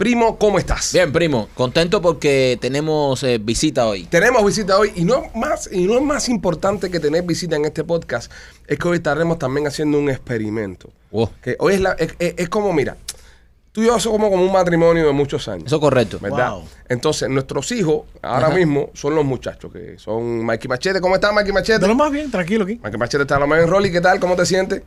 Primo, ¿cómo estás? Bien, primo, contento porque tenemos eh, visita hoy. Tenemos visita hoy y no más y no es más importante que tener visita en este podcast es que hoy estaremos también haciendo un experimento. Wow. Que hoy es, la, es, es- es como mira, tú y yo somos como un matrimonio de muchos años. Eso es correcto. ¿verdad? Wow. Entonces, nuestros hijos ahora mismo son los muchachos, que son Mikey Machete. ¿Cómo estás, Mikey Machete? De lo más bien, tranquilo aquí. Mikey Machete está a lo mejor en Rolly. ¿Qué tal? ¿Cómo te sientes?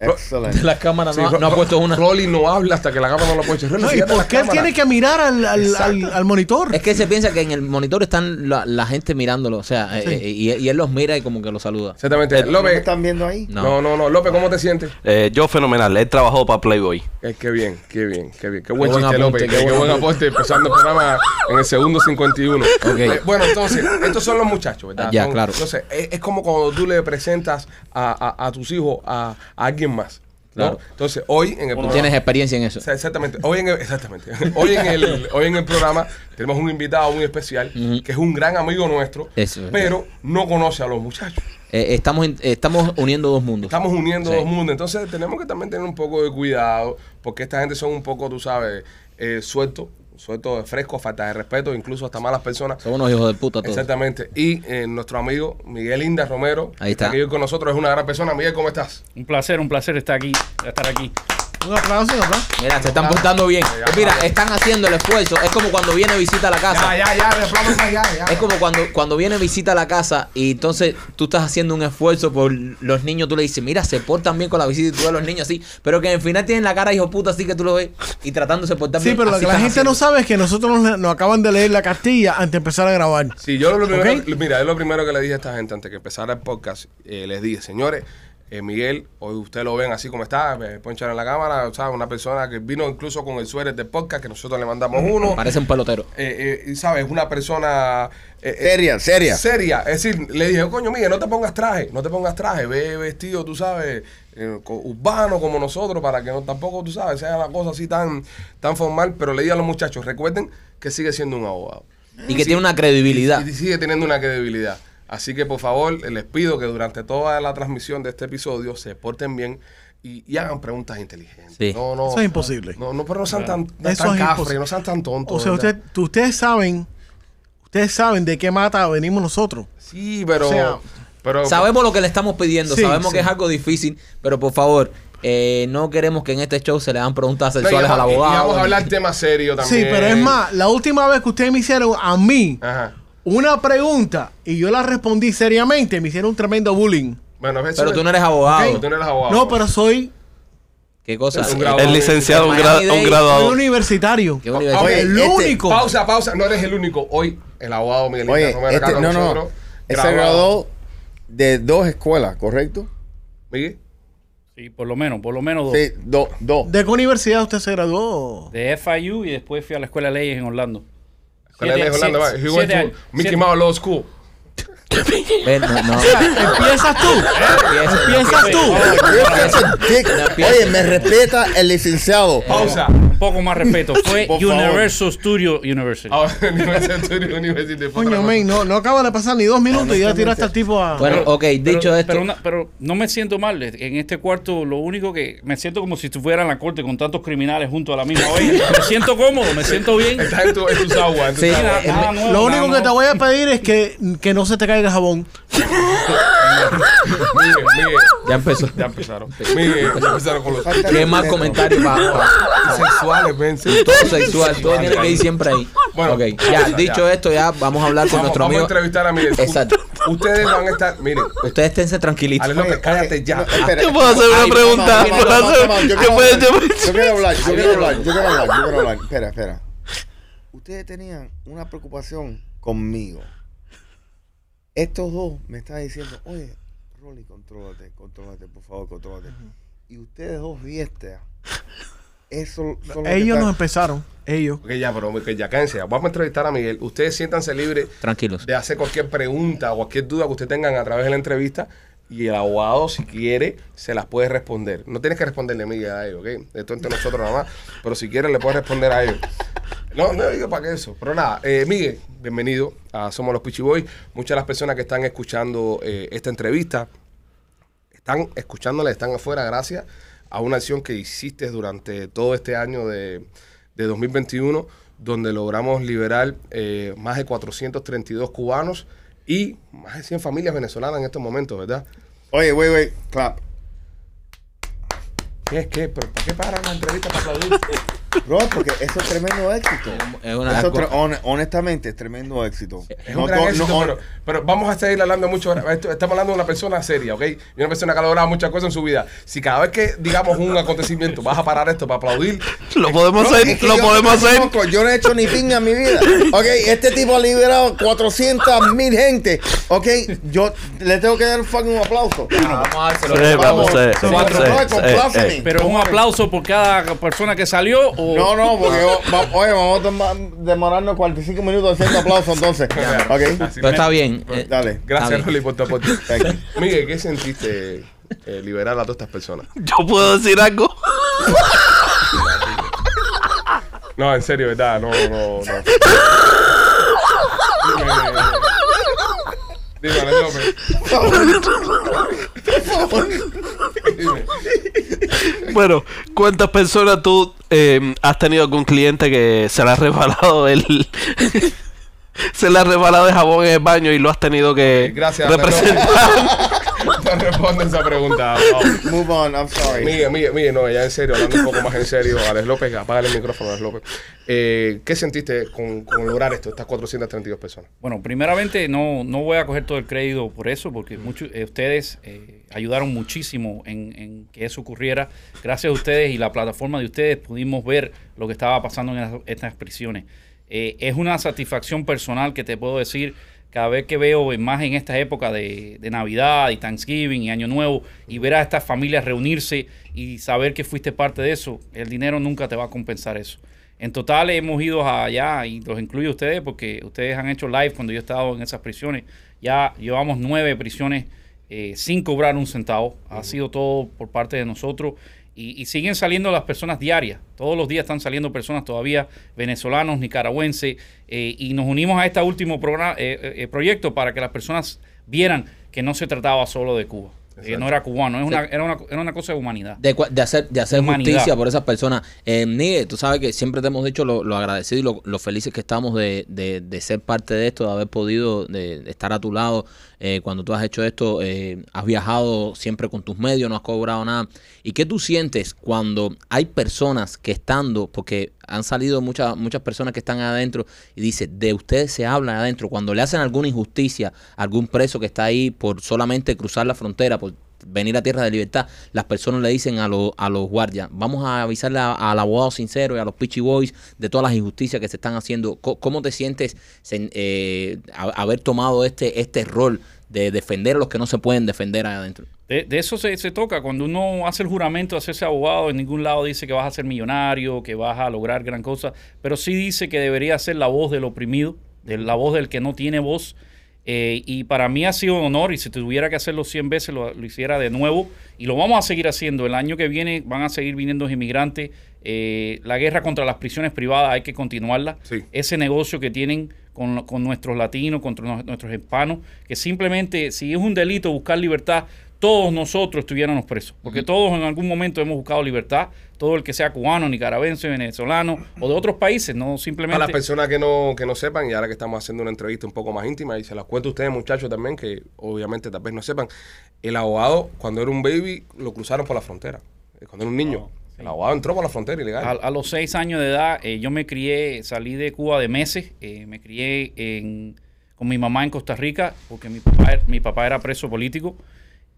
Excelente. La cámara Sí, no, ha- Ro- no ha puesto una. Rolly no habla hasta que la cámara no lo puede No, ¿Y fíjate por qué él tiene que mirar al, al, al, al monitor? Es que se piensa que en el monitor están la, la gente mirándolo, o sea, Sí. eh, y, y él los mira y como que los saluda. Exactamente. ¿No me López. están viendo ahí? No. No, no, no. López, ¿cómo te sientes? Eh, yo fenomenal, he trabajado para Playboy. Eh, qué bien, qué bien, qué bien. Qué buen buen chiste, apunte, López. qué Qué, buen aporte empezando el programa en el segundo 51. Ok. Eh, bueno, entonces, estos son los muchachos, ¿verdad? Ya, Son- claro. Entonces, es, es como cuando tú le presentas a, a- a tus hijos a, a alguien más. ¿no? Claro. Entonces, hoy en el programa- tienes experiencia en eso. O sea, exactamente. Hoy en el, exactamente. Hoy en el, hoy en el programa tenemos un invitado muy especial que es un gran amigo nuestro, Eso es. pero no conoce a los muchachos. Eh, estamos, estamos uniendo dos mundos. Estamos uniendo Sí. dos mundos, entonces tenemos que también tener un poco de cuidado, porque esta gente son un poco, tú sabes, eh, sueltos, sueltos, frescos, falta de respeto, incluso hasta malas personas. Son unos hijos de puta todos. Exactamente. Y eh, nuestro amigo Miguel Inda Romero, Ahí que está. aquí hoy con nosotros, es una gran persona. Miguel, ¿cómo estás? Un placer, un placer estar aquí, estar aquí. Un aplauso, aplauso. Mira, se están portando bien. Ya, Pues mira, están haciendo el esfuerzo. Es como cuando viene visita a la casa. ya, ya, de más, ya, ya. Es como cuando, cuando viene visita a la casa y entonces tú estás haciendo un esfuerzo por los niños, tú le dices, mira, se portan bien con la visita y tú ves a los niños así, pero que al final tienen la cara hijo puta así que tú lo ves y tratándose de portar Sí, bien. pero lo que la gente no sabe es que nosotros nos, nos acaban de leer la cartilla antes de empezar a grabar. Sí, yo lo primero, mira, es lo primero que le dije a esta gente antes que empezara el podcast. eh, les dije, señores, eh, Miguel, hoy ustedes lo ven así como está, me ponchan en la cámara, o sea, una persona que vino incluso con el suéter del podcast, que nosotros le mandamos uno. Parece un pelotero. Eh, eh, sabes, una persona eh, eh, Seria, seria. seria. Es decir, le dije, coño, Miguel, no te pongas traje, no te pongas traje, ve vestido, tú sabes, eh, urbano como nosotros, para que no tampoco, tú sabes, sea una cosa así tan, tan formal. Pero le dije a los muchachos, recuerden que sigue siendo un abogado. Y que tiene una credibilidad. Y sigue teniendo una credibilidad. Así que por favor, les pido que durante toda la transmisión de este episodio se porten bien y, y hagan preguntas inteligentes. Sí. No, no, Eso es imposible. No, no, pero no sean tan, Eso tan cafres, no sean tan tontos. O sea, usted, ustedes saben, ustedes saben de qué mata venimos nosotros. Sí, pero. O sea, pero Sabemos lo que le estamos pidiendo, Sí, sabemos sí. que es algo difícil, pero por favor, eh, no queremos que en este show se le hagan preguntas No, sexuales al vamos- y abogado. vamos a hablar temas serios también. Sí, pero es más, la última vez que ustedes me hicieron a mí Ajá. Una pregunta y yo la respondí seriamente, me hicieron un tremendo bullying. Bueno, eso Pero tú no eres abogado. Ok, Tú no eres abogado. No, pero soy, ¿Qué cosa? Un grado- El licenciado, un, gra- un graduado. universitario. ¿Qué? Oye, el este- único. Pausa, pausa. No eres el único. Hoy, el abogado Miguel Oye, Romero este, no, no. nosotros, Ese graduado. graduó de dos escuelas, ¿correcto? Miguel. Sí, por lo menos, por lo menos dos. Sí, dos, dos. ¿De qué universidad usted se graduó? De FIU y después fui a la escuela de leyes en Orlando. Con él Siete- Orlando, siete- va. He went siete to. Mickey Mouse Law School. Ven, no, no. ¿Empiezas tú? ¿Empiezas tú? Dick, Oye, me respeta el licenciado. Pausa. Poco más respeto. Fue Por favor. Universal Studio University. Ahora, University University. Coño, men, no, no acaba de pasar ni dos minutos y ya tiraste al tipo a... Bueno, ok, dicho pero, esto. Pero, una- pero no me siento mal. En este cuarto, lo único que me siento como si estuviera en la corte con tantos criminales junto a la misma vez. Me siento cómodo, me siento bien. Estás en, tu, en en tus Sí, eh, Nada nuevo, Lo nada único que te voy a pedir es que, que no se te caiga el jabón. Miguel, Miguel. Ya empezó. Ya empezaron. Miguel, ya empezaron con los ¿Qué más comentarios para todo sexual? Todo tiene que ir siempre ahí. Bueno, ok, ya, ya, dicho ya. esto, ya vamos a hablar con Vamos, nuestro vamos a amigo. entrevistar a Miguel. Exacto. Ustedes van a estar, miren, Ustedes esténse tranquilitos. Ale López, cállate ya. No, espera. Yo puedo hacer una pregunta. calma, ¿Puedo calma, hacer- calma, yo ¿Qué quiero puedes hablar, llamar? Yo quiero hablar, yo quiero hablar, yo quiero hablar, yo quiero hablar. Espera, espera. Ustedes tenían una preocupación conmigo. Estos dos me están diciendo, oye, Rolly, contrólate, contrólate, por favor, contrólate. Y ustedes dos fiestas, eso Ellos nos empezaron. Ellos. Ok, ya, pero que ya cállense. Vamos a entrevistar a Miguel. Ustedes siéntanse libres Tranquilos. de hacer cualquier pregunta o cualquier duda que ustedes tengan a través de la entrevista. y el abogado, si quiere, se las puede responder. No tienes que responderle, Miguel, a ellos, ¿ok? Esto entre nosotros nada más. Pero si quieres, le puedes responder a ellos. No, no digo para qué eso. Pero nada, eh, Miguel, bienvenido a Somos los Pichi Boys. Muchas de las personas que están escuchando eh, esta entrevista están escuchándola, están afuera gracias a una acción que hiciste durante todo este año de, de 2021, donde logramos liberar eh, más de 432 cubanos y más de 100 familias venezolanas en estos momentos, ¿verdad? Oye, wait, wait, clap. ¿Qué es qué? ¿Pero ¿Para qué paran la entrevista para aplaudir? Bro, porque eso es tremendo éxito. Es una- Eso tre- hon- honestamente es tremendo éxito. Es No un gran to- éxito, no, hon- pero, pero vamos a seguir hablando mucho. Estamos hablando de una persona seria, ¿ok? Y una persona que ha logrado muchas cosas en su vida. Si cada vez que digamos un acontecimiento vas a parar esto para aplaudir, Lo podemos hacer, es que lo yo podemos hacer. Yo no he hecho ni pinga en mi vida. Ok, este tipo ha liberado 400 mil gente. Ok, yo le tengo que dar un fucking aplauso. Vamos a dárselo. Sí, Vamos, vamos, sí, cuatro, sí, compláceme. eh, Pero un aplauso por cada persona que salió o No, no, porque yo- va- oye, vamos a demorarnos 45 minutos haciendo aplausos entonces. Ok, así Pero está bien. eh, dale. Gracias. Rolly, por tu aporte. Miguel, ¿qué sentiste eh, liberar a todas estas personas? Yo puedo decir algo. No, en serio, ¿verdad? No, no, no. Dime, dime, Alex López. Dime. Bueno, ¿cuántas personas tú eh, has tenido algún cliente que se le ha resbalado el. se le ha resbalado el jabón en el baño y lo has tenido que Gracias, representar? No responde esa pregunta. Move on, I'm sorry. Miguel, Miguel, Miguel, no, ya en serio, hablando un poco más en serio, Alex López, apaga el micrófono, Alex López. Eh, ¿Qué sentiste con, con lograr esto, estas 432 personas? Bueno, primeramente no, no voy a coger todo el crédito por eso, porque muchos eh, ustedes eh, ayudaron muchísimo en, en que eso ocurriera. Gracias a ustedes y la plataforma de ustedes pudimos ver lo que estaba pasando en las- estas prisiones. Eh, es una satisfacción personal que te puedo decir cada vez que veo más en esta época de, Navidad y Thanksgiving y Año Nuevo y ver a estas familias reunirse y saber que fuiste parte de eso, el dinero nunca te va a compensar eso. En total hemos ido allá y los incluyo a ustedes porque ustedes han hecho live cuando yo he estado en esas prisiones. Ya llevamos nueve prisiones eh, sin cobrar un centavo. Ha sido todo por parte de nosotros. Y, siguen saliendo las personas diarias. Todos los días están saliendo personas todavía, venezolanos, nicaragüenses. eh, y nos unimos a este último programa, eh, eh, eh, proyecto para que las personas vieran que no se trataba solo de Cuba. Que no era cubano, es una, era, una, era una cosa de humanidad. de, hacer, de hacer Humanidad. justicia por esas personas. Eh, Miguel, tú sabes que siempre te hemos dicho lo, lo agradecido y lo, lo felices que estamos de, de- de ser parte de esto, de haber podido de, de estar a tu lado. Eh, cuando tú has hecho esto, eh, has viajado siempre con tus medios, no has cobrado nada. ¿Y qué tú sientes cuando hay personas que estando, porque han salido muchas muchas personas que están adentro y dice, de ustedes se hablan adentro, cuando le hacen alguna injusticia a algún preso que está ahí por solamente cruzar la frontera, por venir a Tierra de Libertad, las personas le dicen a, los a los guardias, vamos a avisarle al abogado sincero y a los Pitchy Boys de todas las injusticias que se están haciendo. ¿Cómo te sientes eh, haber tomado este, este rol de defender a los que no se pueden defender ahí adentro? De, eso se, se toca. Cuando uno hace el juramento de hacerse abogado, en ningún lado dice que vas a ser millonario, que vas a lograr gran cosa, pero sí dice que debería ser la voz del oprimido, de la voz del que no tiene voz. Eh, y para mí ha sido un honor y si tuviera que hacerlo 100 veces lo, lo hiciera de nuevo y lo vamos a seguir haciendo. El año que viene van a seguir viniendo inmigrantes. Eh, la guerra contra las prisiones privadas hay que continuarla. Sí. Ese negocio que tienen con, con nuestros latinos, contra nuestros hispanos, que simplemente si es un delito buscar libertad, todos nosotros estuviéramos presos. Porque todos en algún momento hemos buscado libertad. Todo el que sea cubano, nicaragüense, venezolano o de otros países, no Para simplemente... las personas que no, que no sepan, y ahora que estamos haciendo una entrevista un poco más íntima, y se las cuento a ustedes, muchachos, también, que obviamente tal vez no sepan, el abogado, cuando era un baby, lo cruzaron por la frontera. Eh, Cuando era un niño, el abogado entró por la frontera ilegal. A, a los seis años de edad, eh, yo me crié, salí de Cuba de meses, eh, me crié en- con mi mamá en Costa Rica, porque mi papá, er- mi papá era preso político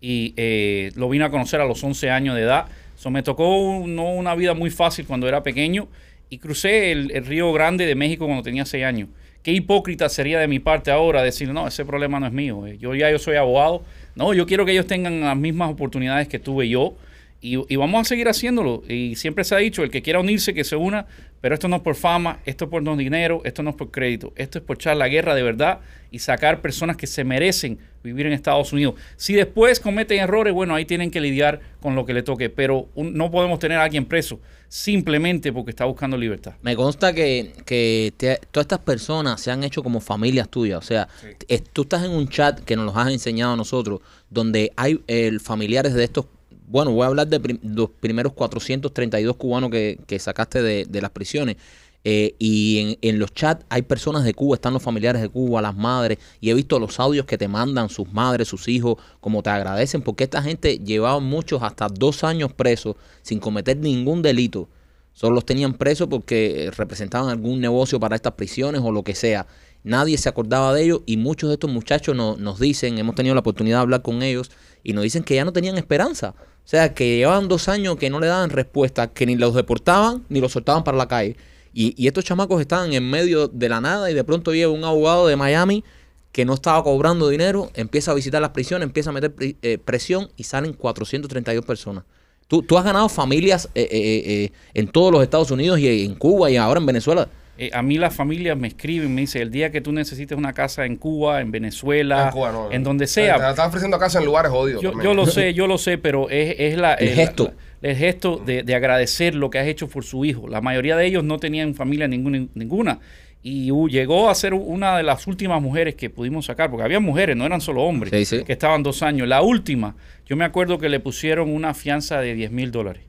y eh, lo vine a conocer a los 11 años de edad. So, me tocó un- no una vida muy fácil cuando era pequeño y crucé el, el Río Grande de México cuando tenía 6 años. Qué hipócrita sería de mi parte ahora decir, no, ese problema no es mío. eh, Yo ya yo soy abogado. No, yo quiero que ellos tengan las mismas oportunidades que tuve yo y, y vamos a seguir haciéndolo. Y siempre se ha dicho, el que quiera unirse, que se una, pero esto no es por fama, esto es por no dinero, esto no es por crédito, esto es por echar la guerra de verdad y sacar personas que se merecen vivir en Estados Unidos. Si después cometen errores, bueno, ahí tienen que lidiar con lo que le toque, pero un- no podemos tener a alguien preso simplemente porque está buscando libertad. Me consta que, que te- todas estas personas se han hecho como familias tuyas. O sea, es- tú estás en un chat que nos los has enseñado a nosotros, donde hay eh, familiares de estos. Bueno, voy a hablar de los primeros 432 cubanos que, sacaste de, de las prisiones. Eh, y en, en los chats hay personas de Cuba, están los familiares de Cuba, las madres, y he visto los audios que te mandan sus madres, sus hijos, como te agradecen, porque esta gente llevaba muchos hasta dos años presos sin cometer ningún delito. Solo los tenían presos porque eh, representaban algún negocio para estas prisiones o lo que sea. Nadie se acordaba de ellos y muchos de estos muchachos no- nos dicen, hemos tenido la oportunidad de hablar con ellos y nos dicen que ya no tenían esperanza. O sea, que llevaban dos años que no le daban respuesta, que ni los deportaban ni los soltaban para la calle. Y, y estos chamacos estaban en medio de la nada y de pronto llega un abogado de Miami que no estaba cobrando dinero, empieza a visitar las prisiones, empieza a meter eh, presión y salen 432 personas. Tú, tú has ganado familias eh, eh, eh, en todos los Estados Unidos y en Cuba y ahora en Venezuela. Eh, a mí las familias me escriben, me dicen, el día que tú necesites una casa en Cuba, en Venezuela, En Cuba, no, en no. donde Te, sea, te están ofreciendo casa en lugares jodidos. Yo, yo lo sé, yo lo sé, pero es, es la, El es gesto. la- el gesto de, de agradecer lo que has hecho por su hijo. La mayoría de ellos no tenían familia ninguna. ninguna y uh, llegó a ser una de las últimas mujeres que pudimos sacar, porque había mujeres, no eran solo hombres, Sí, sí. que estaban dos años. La última, yo me acuerdo que le pusieron una fianza de 10 mil dólares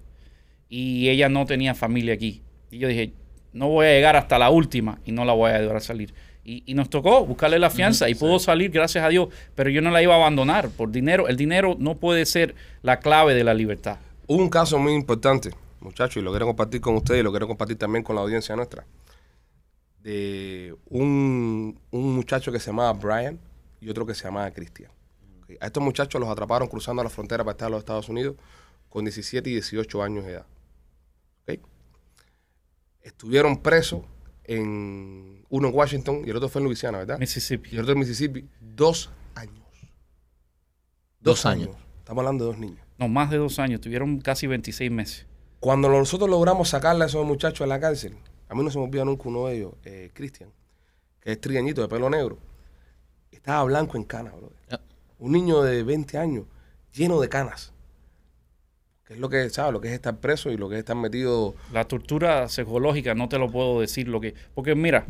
y ella no tenía familia aquí. Y yo dije, no voy a llegar hasta la última y no la voy a ayudar a salir. Y, y nos tocó buscarle la fianza y pudo salir, gracias a Dios, pero yo no la iba a abandonar por dinero. El dinero no puede ser la clave de la libertad. Hubo un caso muy importante, muchachos, y lo quiero compartir con ustedes y lo quiero compartir también con la audiencia nuestra. De un, un muchacho que se llamaba Brian y otro que se llamaba Cristian. Ok, A estos muchachos los atraparon cruzando la frontera para estar en los Estados Unidos con 17 y 18 años de edad. Estuvieron presos en uno en Washington y el otro fue en Luisiana, ¿verdad? Mississippi. Y el otro en Mississippi. Dos años. Dos años. Estamos hablando de dos niños. No, más de dos años. Tuvieron casi 26 meses. Cuando nosotros logramos sacarle a esos muchachos de la cárcel, a mí no se me olvida nunca uno de ellos, eh, Cristian, que es trigueñito de pelo negro, estaba blanco en canas, bro. Ya. Un niño de 20 años lleno de canas. Es lo que, ¿sabes? Lo que es estar preso y lo que es estar metido. La tortura psicológica no te lo puedo decir lo que... Porque mira,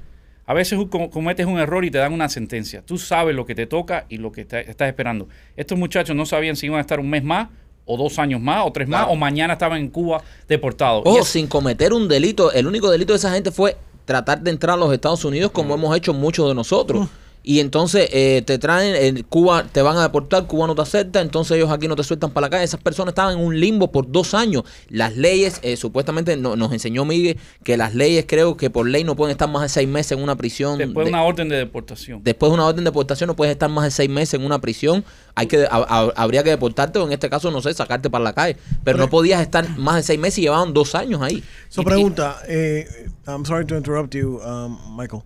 a veces cometes un error y te dan una sentencia. Tú sabes lo que te toca y lo que te- estás esperando. Estos muchachos no sabían si iban a estar un mes más o dos años más o tres Claro. más o mañana estaban en Cuba deportados. Es- sin cometer un delito. El único delito de esa gente fue tratar de entrar a los Estados Unidos como hemos hecho muchos de nosotros. Y entonces eh, te traen, en Cuba te van a deportar, Cuba no te acepta, entonces ellos aquí no te sueltan para la calle. Esas personas estaban en un limbo por dos años. Las leyes, eh, supuestamente no- nos enseñó Miguel que las leyes creo que por ley no pueden estar más de seis meses en una prisión. después de una orden de deportación. Después de una orden de deportación no puedes estar más de seis meses en una prisión. Hay que ha- ha- habría que deportarte o en este caso no sé sacarte para la calle. Pero no podías estar más de seis meses y llevaban dos años ahí. So Y- pregunta, eh, I'm sorry to interrupt you, um, Michael.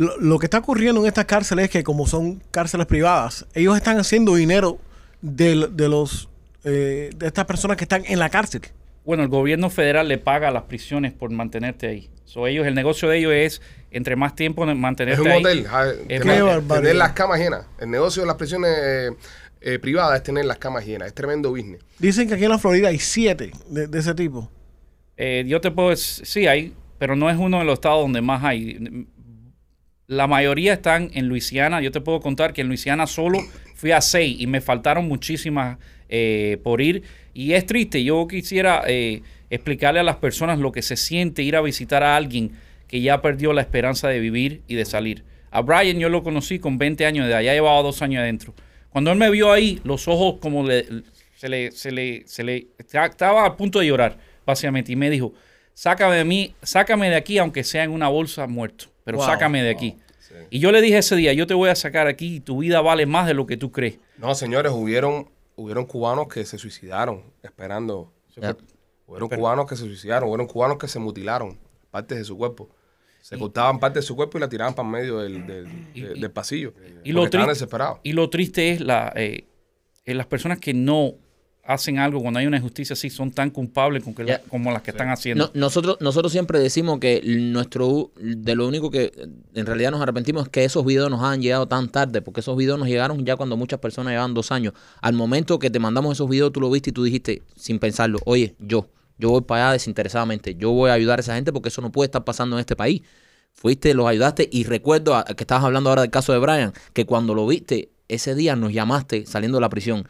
Lo, lo que está ocurriendo en estas cárceles es que como son cárceles privadas, ellos están haciendo dinero de, de los eh, de estas personas que están en la cárcel. Bueno, el gobierno federal le paga a las prisiones por mantenerte ahí. So, ellos, el negocio de ellos es, entre más tiempo Es mantenerte un ahí. hotel. ja, Es tener, las camas llenas. El negocio de las prisiones eh, eh, privadas es tener las camas llenas. Es tremendo business. Dicen que aquí en la Florida hay siete de, de ese tipo. Eh, yo te puedo decir, sí hay, pero no es uno de los estados donde más hay. La mayoría están en Luisiana. Yo te puedo contar que en Luisiana solo fui a seis y me faltaron muchísimas eh, por ir. Y es triste. Yo quisiera eh, explicarle a las personas lo que se siente ir a visitar a alguien que ya perdió la esperanza de vivir y de salir. A Brian yo lo conocí con 20 años de edad, ya llevaba dos años adentro. Cuando él me vio ahí, los ojos como le, se le, se le, se le, estaba a punto de llorar, básicamente, y me dijo, sácame de mí, sácame de aquí, aunque sea en una bolsa muerto, pero Wow, sácame de aquí. Y yo le dije ese día, yo te voy a sacar aquí y tu vida vale más de lo que tú crees. No, señores, hubieron, hubieron cubanos que se suicidaron esperando. Ya. Hubieron cubanos que se suicidaron, hubieron cubanos que se mutilaron partes de su cuerpo. Se cortaban partes de su cuerpo y la tiraban para el medio del, del, Y- de- y- del pasillo. y lo estaban tri- desesperados. Y lo triste es la, eh, eh, las personas que no hacen algo, cuando hay una injusticia así, son tan culpables con que la- como las que están haciendo. No- nosotros, nosotros siempre decimos que nuestro de lo único que en realidad nos arrepentimos es que esos videos nos han llegado tan tarde, porque esos videos nos llegaron ya cuando muchas personas llevaban dos años. Al momento que te mandamos esos videos, tú lo viste y tú dijiste, sin pensarlo, oye, yo, yo voy para allá desinteresadamente, yo voy a ayudar a esa gente porque eso no puede estar pasando en este país. Fuiste, los ayudaste y recuerdo a- que estabas hablando ahora del caso de Brian, que cuando lo viste, ese día nos llamaste saliendo de la prisión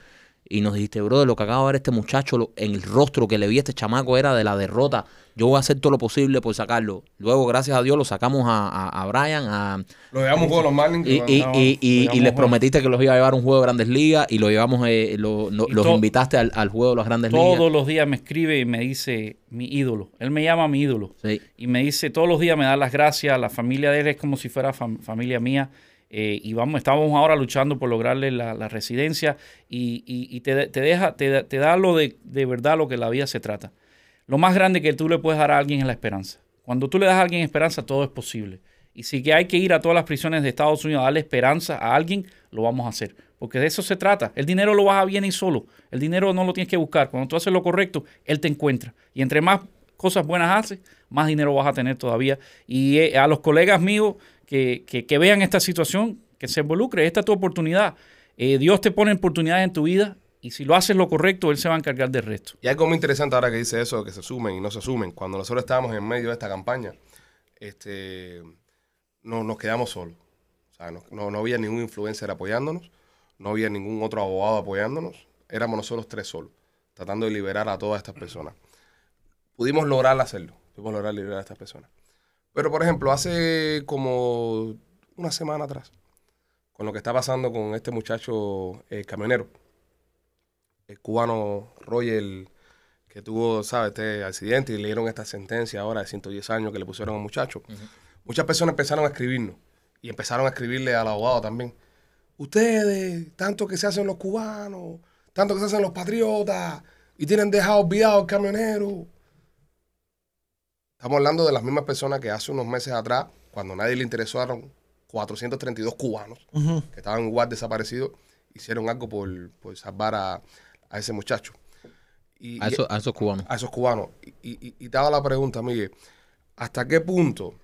y nos dijiste, brother, lo que acaba de ver este muchacho lo- en el rostro que le vi a este chamaco era de la derrota. Yo voy a hacer todo lo posible por sacarlo. Luego, gracias a Dios, lo sacamos a, a- a Brian a- Lo llevamos con los Marlins. y, y, les prometiste que los iba a llevar a un juego de grandes ligas y lo llevamos, eh, lo- no- Y los to- invitaste al, al juego de las grandes ligas. Todos los días me escribe y me dice mi ídolo. Él me llama mi ídolo. Sí. Y me dice, todos los días me da las gracias. La familia de él es como si fuera fam- familia mía. Eh, y vamos, estamos ahora luchando por lograrle la, residencia. Y, te, te deja, te, te da lo de, de verdad lo que la vida se trata. Lo más grande que tú le puedes dar a alguien es la esperanza. Cuando tú le das a alguien esperanza, todo es posible. Y si que hay que ir a todas las prisiones de Estados Unidos a darle esperanza a alguien, lo vamos a hacer. Porque de eso se trata. El dinero lo vas a bien y solo. El dinero no lo tienes que buscar. Cuando tú haces lo correcto, él te encuentra. Y entre más cosas buenas haces, más dinero vas a tener todavía. Y eh, a los colegas míos que, vean esta situación, que se involucre. Esta es tu oportunidad. Eh, Dios te pone oportunidades en tu vida y si lo haces lo correcto, Él se va a encargar del resto. Y algo muy interesante ahora que dice eso, que se sumen y no se sumen. Cuando nosotros estábamos en medio de esta campaña, este, no, nos quedamos solos. O sea, no, no, no había ningún influencer apoyándonos, no había ningún otro abogado apoyándonos. Éramos nosotros tres solos, tratando de liberar a todas estas personas. Pudimos lograr hacerlo, pudimos lograr liberar a estas personas. Pero, por ejemplo, hace como una semana atrás, con lo que está pasando con este muchacho eh, camionero, el cubano Roger, que tuvo, ¿sabes?, este accidente y le dieron esta sentencia ahora de 110 años que le pusieron al muchacho. Muchas personas empezaron a escribirnos y empezaron a escribirle al abogado también. Ustedes, tanto que se hacen los cubanos, tanto que se hacen los patriotas y tienen dejado olvidado al camionero. Estamos hablando de las mismas personas que hace unos meses atrás, cuando nadie le interesaron 432 cubanos Ujú. que estaban igual desaparecidos, hicieron algo por, por salvar a, a ese muchacho. Y, A, y- esos, a esos cubanos. a esos cubanos. Y, y- y te hago la pregunta, Miguel, ¿hasta qué punto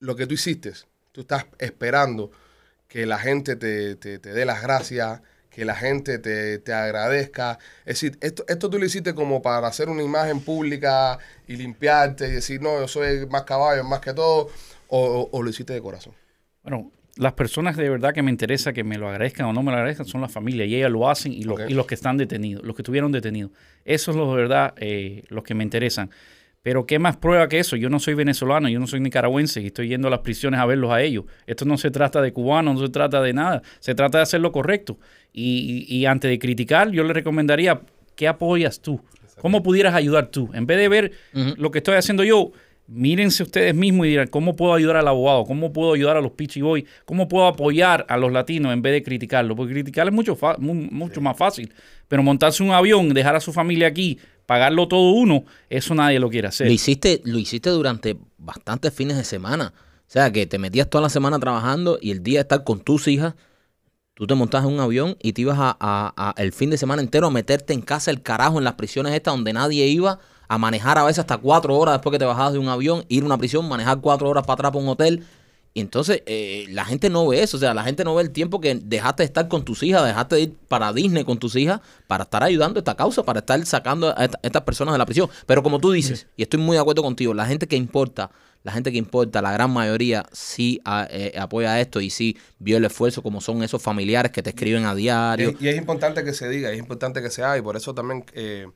lo que tú hiciste, tú estás esperando que la gente te, te- te dé las gracias, que la gente te, te agradezca? Es decir, esto, esto tú lo hiciste como para hacer una imagen pública y limpiarte y decir, no, yo soy más caballo, más que todo, o, o- o lo hiciste de corazón. Bueno, las personas de verdad que me interesa que me lo agradezcan o no me lo agradezcan son las familias y ellas lo hacen y los, y los que están detenidos, los que estuvieron detenidos. Esos son los de verdad eh, los que me interesan. Pero ¿qué más prueba que eso? Yo no soy venezolano, yo no soy nicaragüense y estoy yendo a las prisiones a verlos a ellos. Esto no se trata de cubanos, no se trata de nada. Se trata de hacer lo correcto. Y, y- y antes de criticar, yo le recomendaría, ¿qué apoyas tú? ¿Cómo pudieras ayudar tú? En vez de ver lo que estoy haciendo yo, mírense ustedes mismos y dirán, ¿cómo puedo ayudar al abogado? ¿Cómo puedo ayudar a los Pichi Boy? ¿Cómo puedo apoyar a los latinos en vez de criticarlo? Porque criticar es mucho, mucho más fácil. Pero montarse un avión, dejar a su familia aquí, pagarlo todo uno, eso nadie lo quiere hacer. Lo hiciste, lo hiciste durante bastantes fines de semana. O sea, que te metías toda la semana trabajando y el día de estar con tus hijas, tú te montas en un avión y te ibas a, a- a- el fin de semana entero a meterte en casa el carajo en las prisiones estas donde nadie iba a manejar a veces hasta cuatro horas después que te bajabas de un avión, ir a una prisión, manejar cuatro horas para atrás para un hotel. Y entonces eh, la gente no ve eso, o sea, la gente no ve el tiempo que dejaste de estar con tus hijas, dejaste de ir para Disney con tus hijas para estar ayudando a esta causa, para estar sacando a esta- estas personas de la prisión. Pero como tú dices, y estoy muy de acuerdo contigo, la gente que importa, la gente que importa, la gran mayoría sí a- eh, apoya esto y sí vio el esfuerzo como son esos familiares que te escriben a diario. Y, y es importante que se diga, es importante que se haga, y por eso también eh,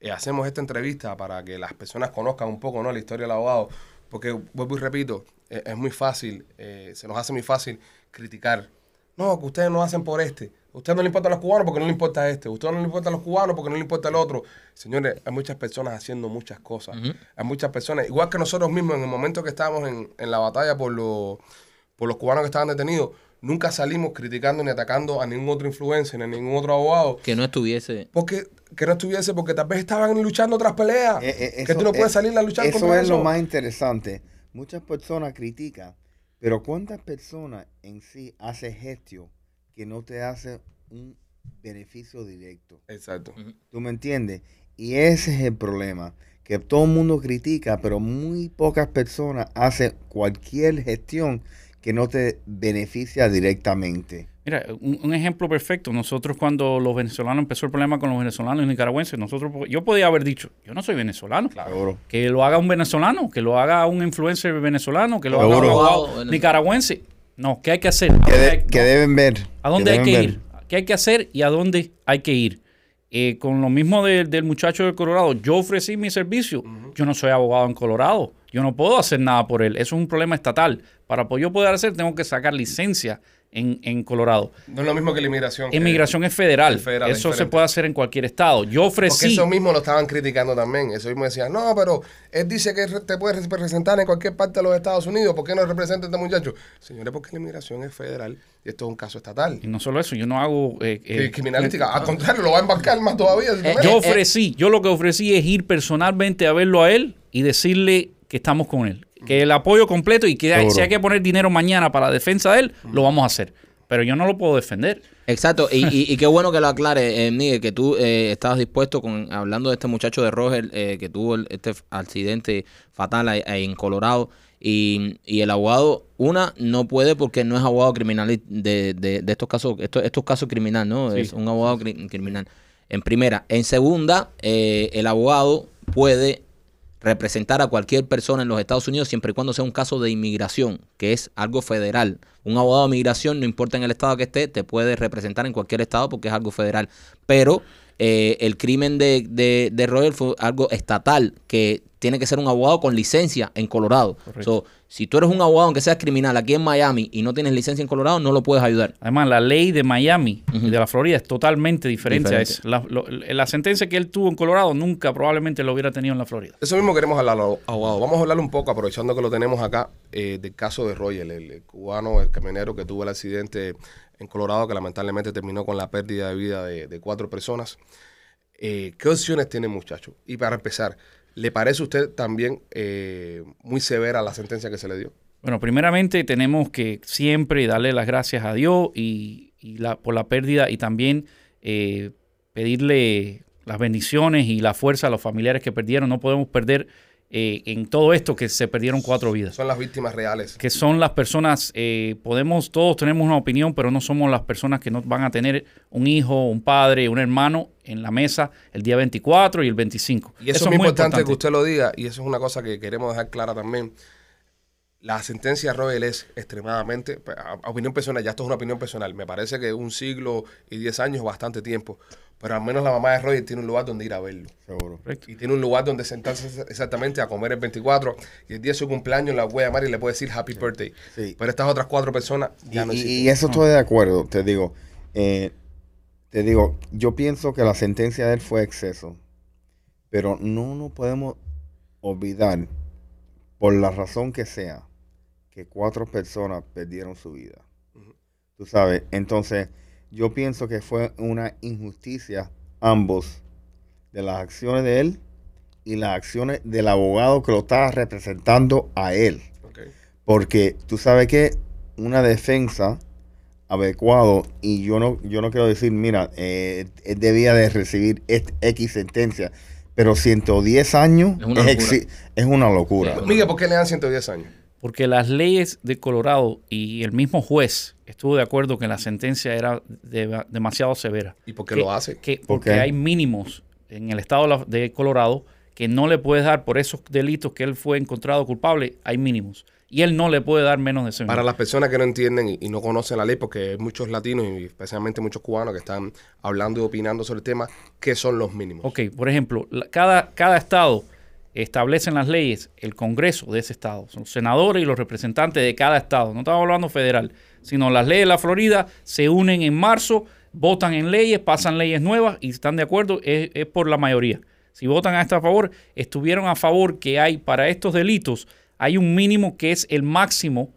eh, hacemos esta entrevista para que las personas conozcan un poco ¿no? la historia del abogado. Porque, vuelvo y repito, eh, es muy fácil, eh, se nos hace muy fácil criticar. No, que ustedes no hacen por este. A usted no le importan los cubanos porque no le importa este. A usted no le importan los cubanos porque no le importa el otro. Señores, hay muchas personas haciendo muchas cosas. Hay muchas personas, igual que nosotros mismos, en el momento que estábamos en, en la batalla por los, por los cubanos que estaban detenidos, nunca salimos criticando ni atacando a ningún otro influencer, ni a ningún otro abogado. Que no estuviese. Porque que no estuviese, porque tal vez estaban luchando otras peleas. Eh, eh, que tú no puedes eh, salir a luchar Eso contra es eso. lo más interesante. Muchas personas critican, pero ¿cuántas personas en sí hace gestio que no te hace un beneficio directo. Exacto. ¿Tú me entiendes? Y ese es el problema, que todo el mundo critica, pero muy pocas personas hacen cualquier gestión que no te beneficia directamente. Mira, un, un ejemplo perfecto. Nosotros cuando los venezolanos empezó el problema con los venezolanos y nicaragüenses, nosotros yo podía haber dicho, yo no soy venezolano. Seguro. Que lo haga un venezolano, que lo haga un influencer venezolano, que lo haga un abogado nicaragüense. No, ¿qué hay que hacer? ¿A Que, dónde de- hay- que no. deben ver. ¿A dónde hay que ver. ir? ¿Qué hay que hacer y a dónde hay que ir? Eh, con lo mismo de- del muchacho de Colorado, yo ofrecí mi servicio. Yo no soy abogado en Colorado. Yo no puedo hacer nada por él. Eso es un problema estatal. Para yo poder hacer, tengo que sacar licencia en, en Colorado. No es lo mismo que la inmigración. Inmigración es federal. es federal, es eso se puede hacer en cualquier estado. Yo Porque ofrecí. eso mismo lo estaban criticando también. Eso mismo decían, no, pero él dice que te puede representar en cualquier parte de los Estados Unidos. ¿Por qué no representa a este muchacho? Señores, porque la inmigración es federal y esto es un caso estatal. Y no solo eso, yo no hago. eh, eh, criminalística. Al contrario, lo va a embarcar más todavía. si Eh. Yo ofrecí, yo lo que ofrecí es ir personalmente a verlo a él y decirle que estamos con él. Que el apoyo completo y que Seguro. si hay que poner dinero mañana para la defensa de él, lo vamos a hacer. Pero yo no lo puedo defender. Exacto, y, y- y qué bueno que lo aclare, eh, Miguel, que tú eh, estabas dispuesto con hablando de este muchacho de Roger eh, que tuvo el- este accidente fatal ahí- ahí en Colorado y, y el abogado, una, no puede porque no es abogado criminal de, de- de estos casos, estos, estos casos criminal, ¿no? Sí. Es un abogado cri- criminal. En primera. En segunda, eh, el abogado puede representar a cualquier persona en los Estados Unidos siempre y cuando sea un caso de inmigración, que es algo federal. Un abogado de migración, no importa en el estado que esté, te puede representar en cualquier estado porque es algo federal. Pero eh, el crimen de, de, de Roger fue algo estatal, que tiene que ser un abogado con licencia en Colorado. So, si tú eres un abogado, aunque seas criminal aquí en Miami y no tienes licencia en Colorado, no lo puedes ayudar. Además, la ley de Miami y de la Florida es totalmente diferente, a Diferente. esa. La, lo- la sentencia que él tuvo en Colorado nunca probablemente lo hubiera tenido en la Florida. Eso mismo queremos hablar, abogado. Vamos a hablar un poco, aprovechando que lo tenemos acá, eh, del caso de Roger, el, el cubano, el camionero que tuvo el accidente en Colorado, que lamentablemente terminó con la pérdida de vida de, cuatro personas. Eh, ¿Qué opciones tiene muchacho? Y para empezar, ¿le parece a usted también eh, muy severa la sentencia que se le dio? Bueno, primeramente tenemos que siempre darle las gracias a Dios y, por la pérdida y también eh, pedirle las bendiciones y la fuerza a los familiares que perdieron. No podemos perder eh, en todo esto que se perdieron cuatro vidas. Son las víctimas reales. Que son las personas, eh, podemos, todos tenemos una opinión, pero no somos las personas que no van a tener un hijo, un padre, un hermano en la mesa el día 24 y el 25. Y eso, es muy importante, que usted lo diga, y eso es una cosa que queremos dejar clara también. La sentencia de Royal es extremadamente, a, a opinión personal, ya esto es una opinión personal, me parece que un siglo y diez años es bastante tiempo, pero al menos la mamá de Royal tiene un lugar donde ir a verlo. Seguro. Correcto. Y tiene un lugar donde sentarse exactamente a comer el 24 y el día de su cumpleaños la voy a llamar y le puedo decir happy birthday. Sí. Pero estas otras cuatro personas ya y, no existen. y eso estoy de acuerdo, te digo. Eh, te digo, yo pienso que la sentencia de él fue exceso. Pero no nos podemos olvidar, por la razón que sea, que cuatro personas perdieron su vida. Tú sabes, entonces yo pienso que fue una injusticia ambos de las acciones de él y las acciones del abogado que lo estaba representando a él. Porque tú sabes que una defensa adecuado y yo no yo no quiero decir, mira, eh, él debía de recibir X sentencia, pero 110 años Es una es, locura. es una locura. Miguel, ¿por qué le dan 110 años? Porque las leyes de Colorado y el mismo juez estuvo de acuerdo que la sentencia era de- demasiado severa. ¿Y por qué Que- lo hace? que- ¿Por porque qué? hay mínimos en el estado de la- de Colorado que no le puedes dar por esos delitos que él fue encontrado culpable, hay mínimos. Y él no le puede dar menos de ese Para las personas que no entienden y, y no conocen la ley, porque hay muchos latinos y especialmente muchos cubanos que están hablando y opinando sobre el tema, ¿qué son los mínimos? Ok, por ejemplo, la- cada, cada estado establece en las leyes el Congreso de ese estado. Son los senadores y los representantes de cada estado. No estamos hablando federal, sino las leyes de la Florida se unen en marzo, votan en leyes, pasan leyes nuevas y están de acuerdo, es, es por la mayoría. Si votan a esto a favor, estuvieron a favor que hay para estos delitos, hay un mínimo que es el máximo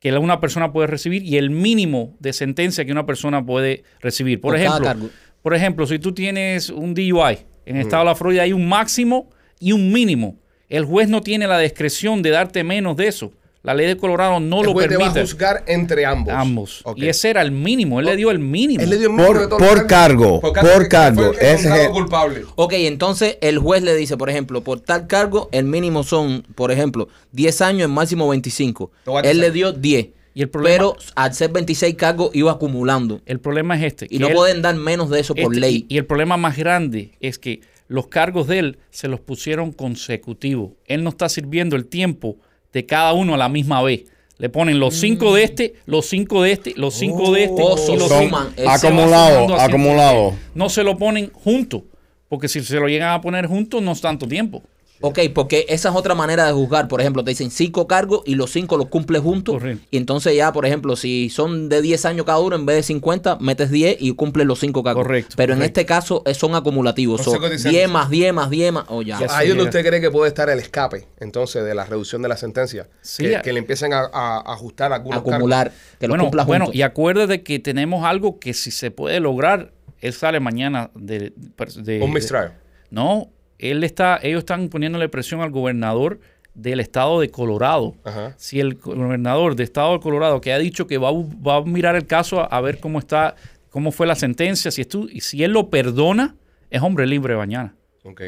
que una persona puede recibir y el mínimo de sentencia que una persona puede recibir. Por, ejemplo, por ejemplo, si tú tienes un DUI en el estado de la Florida hay un máximo y un mínimo. El juez no tiene la discreción de darte menos de eso. La ley de Colorado no el lo juez te va a permite. juzgar entre ambos. Ambos. Y ese era el mínimo. Él le dio el mínimo. Él le dio el mínimo Por- de cargo, por cargo. Ese es el- culpable. Ok, entonces el juez le dice, por ejemplo, por tal cargo, el mínimo son, por ejemplo, 10 años, el máximo 25. Te voy a Él le dio 10. Y el problema- pero al ser 26 cargos iba acumulando. El problema es este. Y no él- pueden dar menos de eso por este- ley. Y el problema más grande es que los cargos de él se los pusieron consecutivos. Él no está sirviendo el tiempo de cada uno a la misma vez. Le ponen los cinco de este, los cinco de este, los cinco de este. Oh, y los son cinco. va acumulado, acumulado. No se lo ponen juntos. Porque si se lo llegan a poner juntos, no es tanto tiempo. Ok, porque esa es otra manera de juzgar. Por ejemplo, te dicen cinco cargos y los cinco los cumples juntos. Correcto. Y entonces ya, por ejemplo, si son de 10 años cada uno, en vez de 50, metes 10 y cumples los cinco cargos. Correcto, Pero en este caso eh, son acumulativos. Son Consecutivos. 10 más 10 más 10 más... Oh, ya. Ya Ahí es donde usted cree que puede estar el escape, entonces, de la reducción de la sentencia. Sí, que, le empiecen a, a- a ajustar algunos Acumular. Que los bueno, bueno, juntos. y acuérdate que tenemos algo que si se puede lograr, él sale mañana de... de- cargos. de- Un mistrial. No, él está, ellos están poniéndole presión al gobernador del estado de Colorado. Ajá. Si el gobernador del estado de Colorado que ha dicho que va, a bu- va a mirar el caso a, a ver cómo está, cómo fue la sentencia, si estu- y si él lo perdona, es hombre libre mañana. Ok.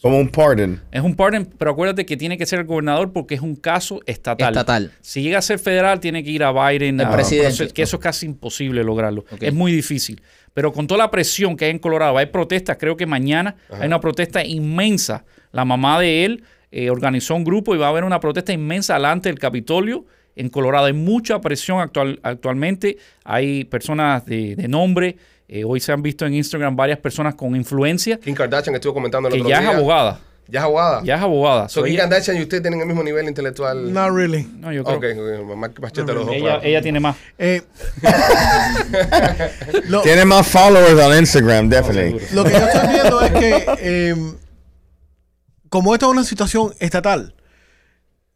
Como un pardon. Es un pardon, pero acuérdate que tiene que ser el gobernador porque es un caso estatal. Estatal. Si llega a ser federal, tiene que ir a Biden. El a- presidente. Que eso es casi imposible lograrlo. Es muy difícil. Pero con toda la presión que hay en Colorado, hay protestas. Creo que mañana hay una protesta inmensa. La mamá de él eh, organizó un grupo y va a haber una protesta inmensa delante del Capitolio en Colorado. Hay mucha presión actual, actualmente. Hay personas de, de nombre. Eh, hoy se han visto en Instagram varias personas con influencia Kim Kardashian estuvo comentando el que otro ya es abogada. Ya es abogada. Ya es abogada. So, So, Kim ella- Kardashian y usted tienen el mismo nivel intelectual. Not really. no, yo creo Ok, machete los dos. ella, claro. ella tiene más. Eh, lo, Tiene más followers on Instagram, definitely. lo que yo estoy viendo es que, eh, como esta es una situación estatal,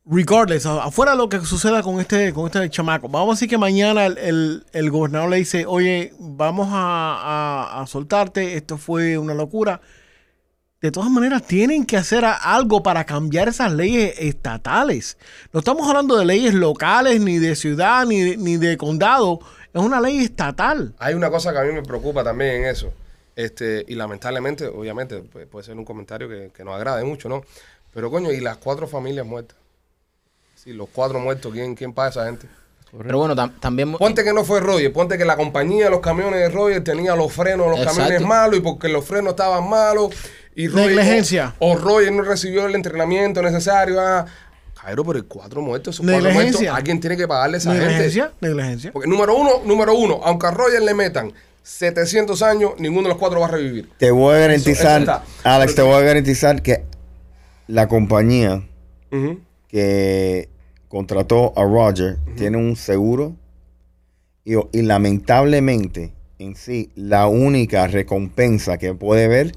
regardless, afuera de lo que suceda con este, con este chamaco, vamos a decir que mañana el, el- el gobernador le dice, oye, vamos a, a- a soltarte, esto fue una locura. De todas maneras, tienen que hacer algo para cambiar esas leyes estatales. No estamos hablando de leyes locales, ni de ciudad, ni de, ni de condado. Es una ley estatal. Hay una cosa que a mí me preocupa también en eso. Este, y lamentablemente, obviamente, pues, puede ser un comentario que, que nos agrade mucho, ¿no? Pero coño, ¿y las cuatro familias muertas? Sí, los cuatro muertos, ¿quién, quién paga a esa gente? Pero bueno, tam- también... Ponte que no fue Roger, ponte que la compañía de los camiones de Roger tenía los frenos de los Exacto. camiones malos y porque los frenos estaban malos y Roger, Negligencia. O, o Roger no recibió el entrenamiento necesario. Ah, Cairo, pero hay cuatro muertos, esos cuatro muertos, alguien tiene que pagarle a esa gente. Negligencia, negligencia. Porque número uno, número uno, aunque a Roger le metan 700 años, ninguno de los cuatro va a revivir. Te voy a garantizar, eso. Alex, te voy a garantizar que la compañía que contrató a Roger tiene un seguro y, y lamentablemente en sí la única recompensa que puede ver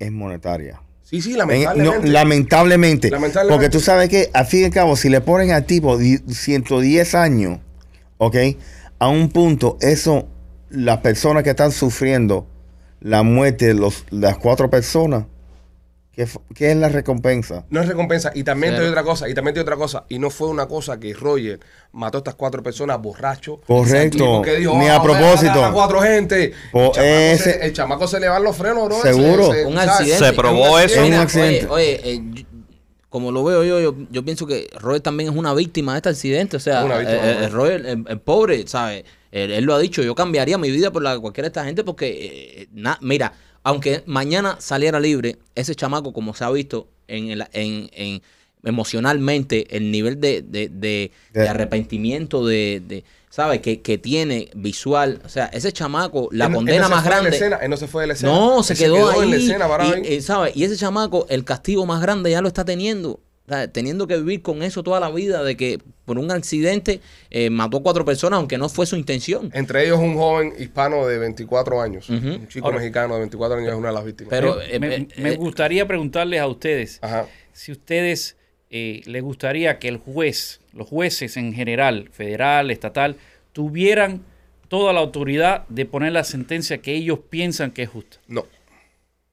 es monetaria. Sí, sí, En- lamentablemente. no, lamentablemente. Lamentablemente. Porque tú sabes que, al fin y al cabo, si le ponen al tipo di- 110 años, ¿ok? A un punto, eso, las personas que están sufriendo la muerte de los, las cuatro personas, ¿qué, es la recompensa? No es recompensa. Y también te doy otra cosa. Y también te doy otra cosa. Y no fue una cosa que Roger mató a estas cuatro personas borracho. Correcto. Dijo, Ni "Ah, a voy propósito. a cuatro gente. Po- el, chamaco ese- se, el chamaco se le van los frenos, bro. Seguro. Un ¿sabes? accidente. Se probó Un eso. Es un accidente. Oye, oye, eh, yo- como lo veo yo, yo, yo pienso que Roy también es una víctima de este accidente. O sea, Una víctima, eh, eh, ¿no? Roy, el, el- el pobre, ¿sabes? Él, él lo ha dicho, yo cambiaría mi vida por la de cualquiera de esta gente porque, eh, na- mira, aunque mañana saliera libre, ese chamaco, como se ha visto en, el, en, en- emocionalmente, el nivel de, de, de- arrepentimiento, de, de ¿sabes? Que, que tiene visual. O sea, ese chamaco, la Él no- él condena no se más grande. escena, él no se fue de la escena. No, se quedó, ahí. en la escena y, ahí. eh, ¿sabe? y ese chamaco, el castigo más grande ya lo está teniendo. Teniendo que vivir con eso toda la vida, de que por un accidente eh, mató a cuatro personas, aunque no fue su intención. Entre ellos un joven hispano de 24 años. Un chico Ahora- mexicano de 24 años es una de las víctimas. Pero, me, eh, me- eh, me gustaría preguntarles a ustedes Ajá. si ustedes eh, les gustaría que el juez, los jueces en general, federal, estatal, tuvieran toda la autoridad de poner la sentencia que ellos piensan que es justa. No.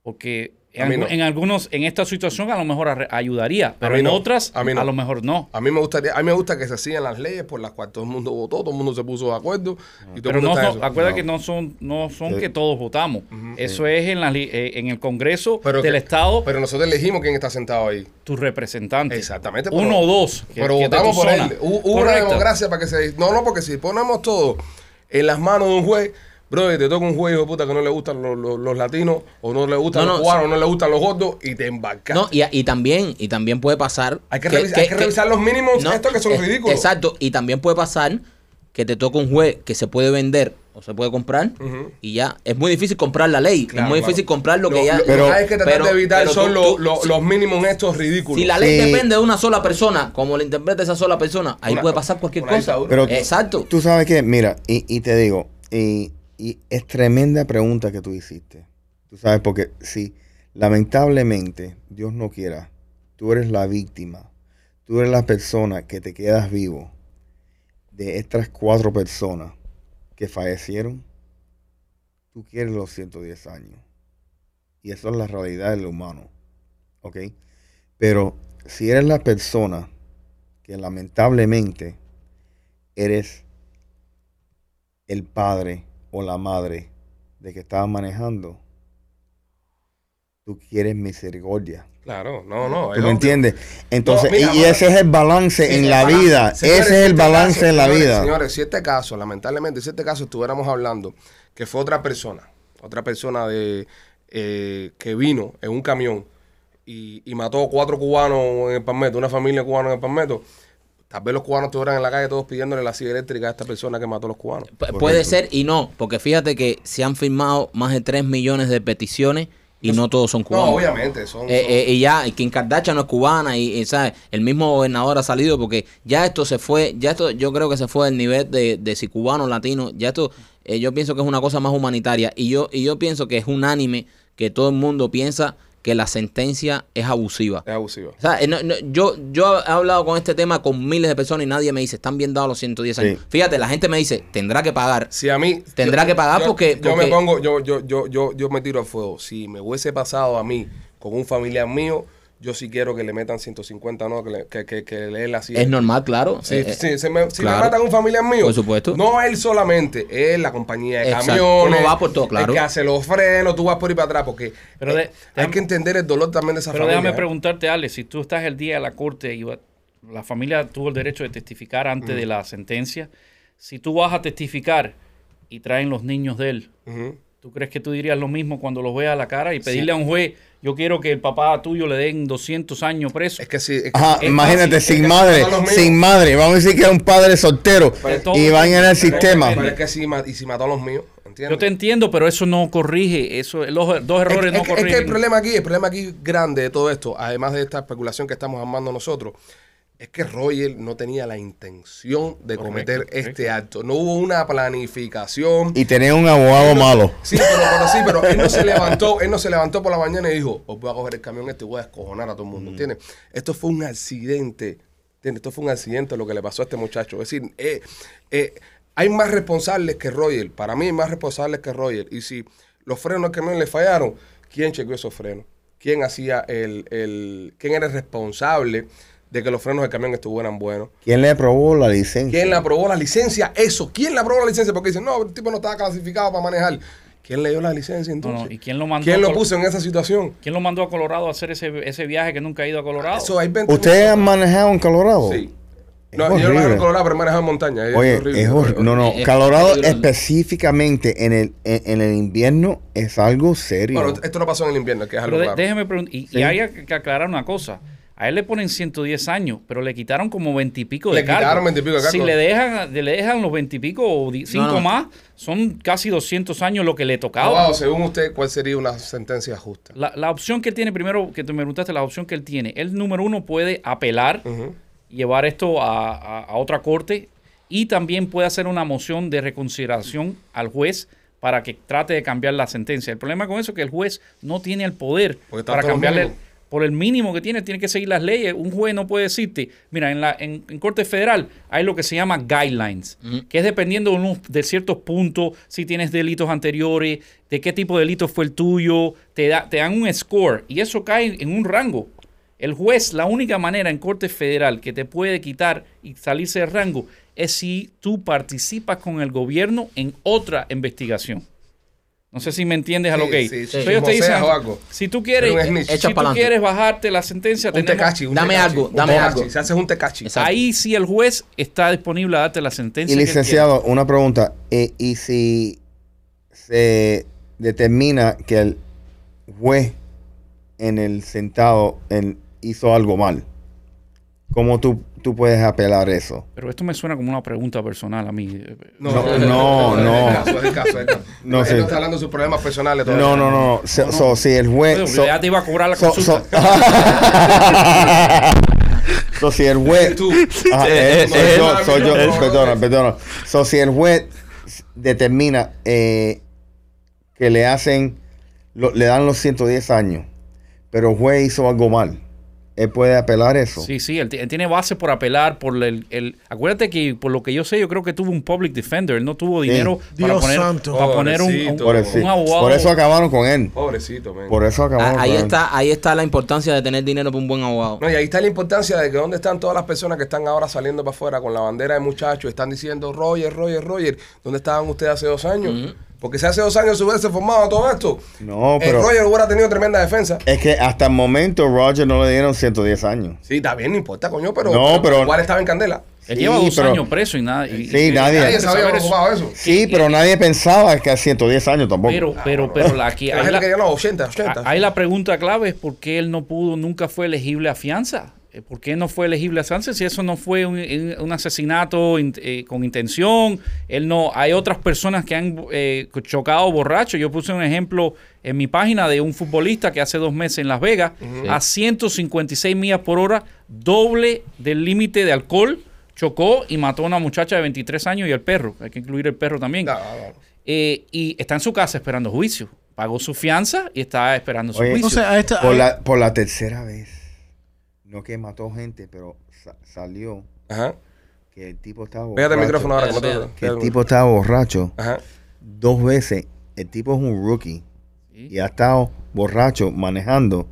Porque En, A mí algu- no. en algunos, en esta situación a lo mejor ayudaría, pero mí en no. otras A mí no. lo mejor no. A mí me gustaría, a mí me gusta que se sigan las leyes por las cuales todo el mundo votó, todo el mundo se puso de acuerdo y todo Pero el mundo está No. que no son, no son Sí. que todos votamos. Eso es en, la, eh, en el Congreso Pero del que- Estado, Pero nosotros elegimos quién está sentado ahí. tu representante. Exactamente. pero- Uno o dos. que- pero que votamos por zona. él. Hubo una democracia para que se. No, no, porque si ponemos todo en las manos de un juez, bro, te toca un de puta que no le gustan los, los- los latinos, o no le gustan No, los no, cubanos, o no le gustan los gordos, y te embarcas. No, y, y también, y también puede pasar. hay que, revisar, hay que revisar los mínimos no, estos que son ridículos. Exacto, y también puede pasar que te toca un juez que se puede vender o se puede comprar y ya es muy difícil comprar la ley, Claro, es muy claro. difícil comprar lo que ya lo Pero- que hay que tratar pero- de evitar pero son tú- los- tú- los- si- los mínimos estos ridículos. Si la ley Sí. depende de una sola persona, como le interpreta esa sola persona, ahí Una- puede pasar cualquier cosa. Pero- Exacto. Tú sabes que, mira, y, y te digo, y, y es tremenda pregunta que tú hiciste. Tú sabes, porque si lamentablemente, Dios no quiera, tú eres la víctima, tú eres la persona que te quedas vivo de estas cuatro personas que fallecieron, tú quieres los 110 años. Y eso es la realidad del humano. ¿Ok? Pero si eres la persona que lamentablemente eres el padre o la madre de que estaba manejando, tú quieres misericordia. Claro, no, no. ¿Tú me entiendes? Entonces, No, mira, y, ese es el balance en la balance. vida. Señores, ese es el este balance caso, en la señores, vida. Señores, si este caso, lamentablemente, si este caso estuviéramos hablando que fue otra persona, otra persona de eh, que vino en un camión y, y mató cuatro cubanos en el Palmetto, una familia cubana en el Palmetto, tal vez los cubanos estuvieran en la calle todos pidiéndole la silla eléctrica a esta persona que mató a los cubanos. Pu- Puede ser y no, porque fíjate que se han firmado más de 3 millones de peticiones y no todos son No, cubanos. obviamente, son... Eh, son- eh, y ya, y Kim Kardashian no es cubana y, y, ¿sabes? el mismo gobernador ha salido porque ya esto se fue, ya esto yo creo que se fue del nivel de, de si cubano, latino, ya esto eh, yo pienso que es una cosa más humanitaria y yo, y yo pienso que es unánime que todo el mundo piensa que la sentencia es abusiva. es abusivo. O sea, eh, no- no, yo, yo he hablado con este tema con miles de personas y nadie me dice, están bien dados los 110 años. Sí. Fíjate, la gente me dice, tendrá que pagar. Si a mí... Tendrá que pagar yo- porque- Yo me pongo, yo, yo, yo, yo, yo me tiro al fuego. Si me hubiese pasado a mí con un familiar mío, yo sí quiero que le metan 150, no, que le, que, que, que le la. Es normal, claro. Sí, Eh, eh, sí, se me, si claro. me matan un familiar mío, Por supuesto. no él solamente, es la compañía de Exacto. camiones, Uno va por todo, claro. el que hace los frenos, tú vas por ahí para atrás, porque Pero eh, de- hay déjame- que entender el dolor también de esa Pero familia. déjame ¿eh? preguntarte, Ale, si tú estás el día de la corte y la familia tuvo el derecho de testificar antes Mm. de la sentencia, si tú vas a testificar y traen los niños de él. ¿tú crees que tú dirías lo mismo cuando los veas a la cara y pedirle a un juez, yo quiero que el papá tuyo le den 200 años preso? Es que sí. es que- Ajá, es imagínate, fácil, sin es que madre, sin madre. Vamos a decir que es un padre soltero Pero y van en el sistema. Pero es que ma- y si mató a los míos, ¿entiendes? Yo te entiendo, pero eso no corrige, eso los dos Es, errores es no que- es corrigen. que el problema aquí, el problema aquí grande de todo esto, además de esta especulación que estamos armando nosotros, es que Roger no tenía la intención de Correcto, cometer correcto. este acto. No hubo una planificación. Y tenía un abogado malo. Sí, pero, pero sí, pero él no se levantó, él no se levantó por la mañana y dijo, os voy a coger el camión este y voy a descojonar a todo el mundo, ¿entiendes? Esto fue un accidente, ¿entiendes? Esto fue un accidente lo que le pasó a este muchacho. Es decir, eh, eh, hay más responsables que Roger, para mí hay más responsables que Roger. Y si los frenos del camión le fallaron, ¿quién chequeó esos frenos? ¿Quién hacía el, el, quién era el responsable de que los frenos del camión estuvieran buenos? ¿Quién le aprobó la licencia? ¿Quién le aprobó la licencia? Eso. ¿Quién le aprobó la licencia? Porque dicen, no, el tipo no estaba clasificado para manejar. ¿Quién le dio la licencia No, entonces? no, ¿y quién lo mandó ¿Quién lo puso en esa situación? ¿Quién lo mandó a Colorado a hacer ese, ese viaje que nunca ha ido a Colorado? Eso hay 20 ¿Ustedes han manejado en Colorado? Sí. Es No, yo no en horrible. Colorado, pero he manejado en montaña. Es Oye, horrible, es horrible. No, no, es Colorado específicamente en el, en, en el invierno es algo serio. Bueno, esto no pasó en el invierno, que es algo Pero de- déjeme preguntar, y, y hay que aclarar una cosa. A él le ponen 110 años, pero le quitaron como 20 y pico de Le quitaron 20 y pico de Si cargos. le dejan, le dejan los 20 y pico o 5 No, no. más, son casi 200 años lo que le tocaba. Abogado, según usted, ¿cuál sería una sentencia justa? La, la opción que él tiene, primero que tú me preguntaste, la opción que él tiene, él número uno puede apelar, llevar esto a, a- a otra corte y también puede hacer una moción de reconsideración al juez para que trate de cambiar la sentencia. El problema con eso es que el juez no tiene el poder para cambiarle. Por el mínimo que tiene, tiene que seguir las leyes. Un juez no puede decirte, mira, en la en, en corte federal hay lo que se llama guidelines, que es dependiendo de, unos- de ciertos puntos, si tienes delitos anteriores, de qué tipo de delito fue el tuyo, te, da, te dan un score y eso cae en un rango. El juez, la única manera en corte federal que te puede quitar y salirse del rango es si tú participas con el gobierno en otra investigación. No sé si me entiendes a lo que sí, ellos te dicen, si tú quieres, si tú quieres bajarte la sentencia, Un tenemos- tecachi, un Dame tecachi, algo, un dame tecachi. algo. Se hace un tecachi. Exacto. ahí sí el juez está disponible a darte la sentencia. Y que licenciado, una pregunta. Eh, ¿Y si se determina que el juez en el sentado en- hizo algo mal? ¿Cómo tú, tú puedes apelar eso? Pero esto me suena como una pregunta personal a mí. No, no, no. Caso, es el caso, es el caso. No, Él sí. no está hablando de sus problemas personales todavía. No, no, no. So, so, si el juez... So- ya te iba a cobrar la so- consulta. so- so, si el juez... Tú. Ajá, Eh, eh, eh, yo, eh, soy yo, eh, perdona, perdona. So, si el juez determina eh, que le hacen, lo- le dan los 110 años, pero el juez hizo algo mal, él puede apelar eso. Sí, sí, él, él tiene base por apelar por el, el- Acuérdate que por lo que yo sé, yo creo que tuvo un public defender. Él no tuvo dinero para Dios poner, santo. para poner un, un- un abogado. por eso acabaron con él. Pobrecito, man. Por eso acabaron Ah, Ahí con está, ahí está la importancia de tener dinero para un buen abogado. No, y ahí está la importancia de que dónde están todas las personas que están ahora saliendo para afuera con la bandera de muchachos, están diciendo, Roger, Roger, Roger, ¿dónde estaban ustedes hace dos años? Porque si hace dos años se hubiese formado todo esto. No, el pero Roger hubiera tenido tremenda defensa. es que hasta el momento Roger no le dieron 110 años. Sí, está bien, no importa, coño, pero, No, pero- igual estaba en candela. Él Sí, lleva dos pero- años preso y nada. y- Sí, y- nadie- Nadie hay que se había saber eso. Sí, pero nadie pensaba que a 110 años tampoco. Pero, pero, pero la, aquí, La gente la, que llega a los 80, 80. ahí la pregunta clave es por qué él no pudo, nunca fue elegible a fianza. Eh, ¿Por qué no fue elegible a fianza si eso no fue un, asesinato in- eh, con intención? Él no, hay otras personas que han eh, chocado borrachos. Yo puse un ejemplo en mi página de un futbolista que hace dos meses en Las Vegas a 156 millas por hora, doble del límite de alcohol, chocó y mató a una muchacha de 23 años y el perro. Hay que incluir el perro también. No, no, no. Eh, y está en su casa esperando juicio. Pagó su fianza y está esperando su Oye, juicio. Entonces, a esta, por, la, por la tercera vez. No que mató gente, pero sa- salió Ajá. que el tipo estaba Pégate el borracho. micrófono ahora. Como Que el tipo estaba borracho Ajá. dos veces. El tipo es un rookie Sí. y ha estado borracho manejando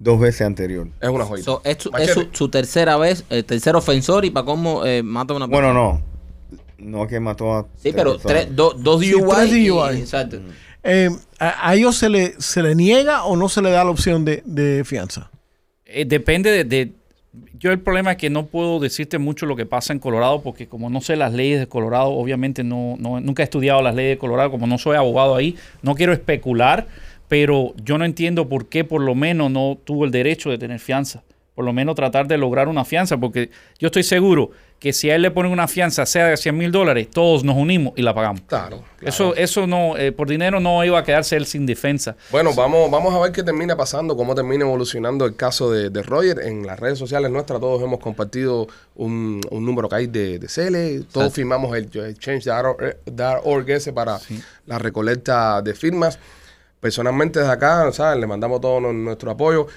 dos veces anterior. Es una joya. So, es su, es Machete. su- su tercera vez, el tercer ofensor y para cómo eh, mata a una Bueno, no. No que mató a. Sí, pero tres, do- dos Sí, DUI. tres y- DUI. exacto. eh, a, a ellos se le, se le niega o no se le da la opción de, de fianza. Eh, depende de, de- Yo el problema es que no puedo decirte mucho lo que pasa en Colorado porque como no sé las leyes de Colorado, obviamente no, no- nunca he estudiado las leyes de Colorado, como no soy abogado ahí, no quiero especular, pero yo no entiendo por qué por lo menos no tuvo el derecho de tener fianza. Por lo menos tratar de lograr una fianza, porque yo estoy seguro que si a él le ponen una fianza, sea de 100 mil dólares, todos nos unimos y la pagamos. Claro. Eso, eso no, eh, por dinero no iba a quedarse él sin defensa. Bueno, vamos, vamos a ver qué termina pasando, cómo termina evolucionando el caso de, de Roger. En las redes sociales nuestras todos hemos compartido un, un número que hay de, de CL. Todos firmamos el, el change.org ese para la recolecta de firmas. Personalmente desde acá, ¿sabes? Le mandamos todo nu- nuestro apoyo.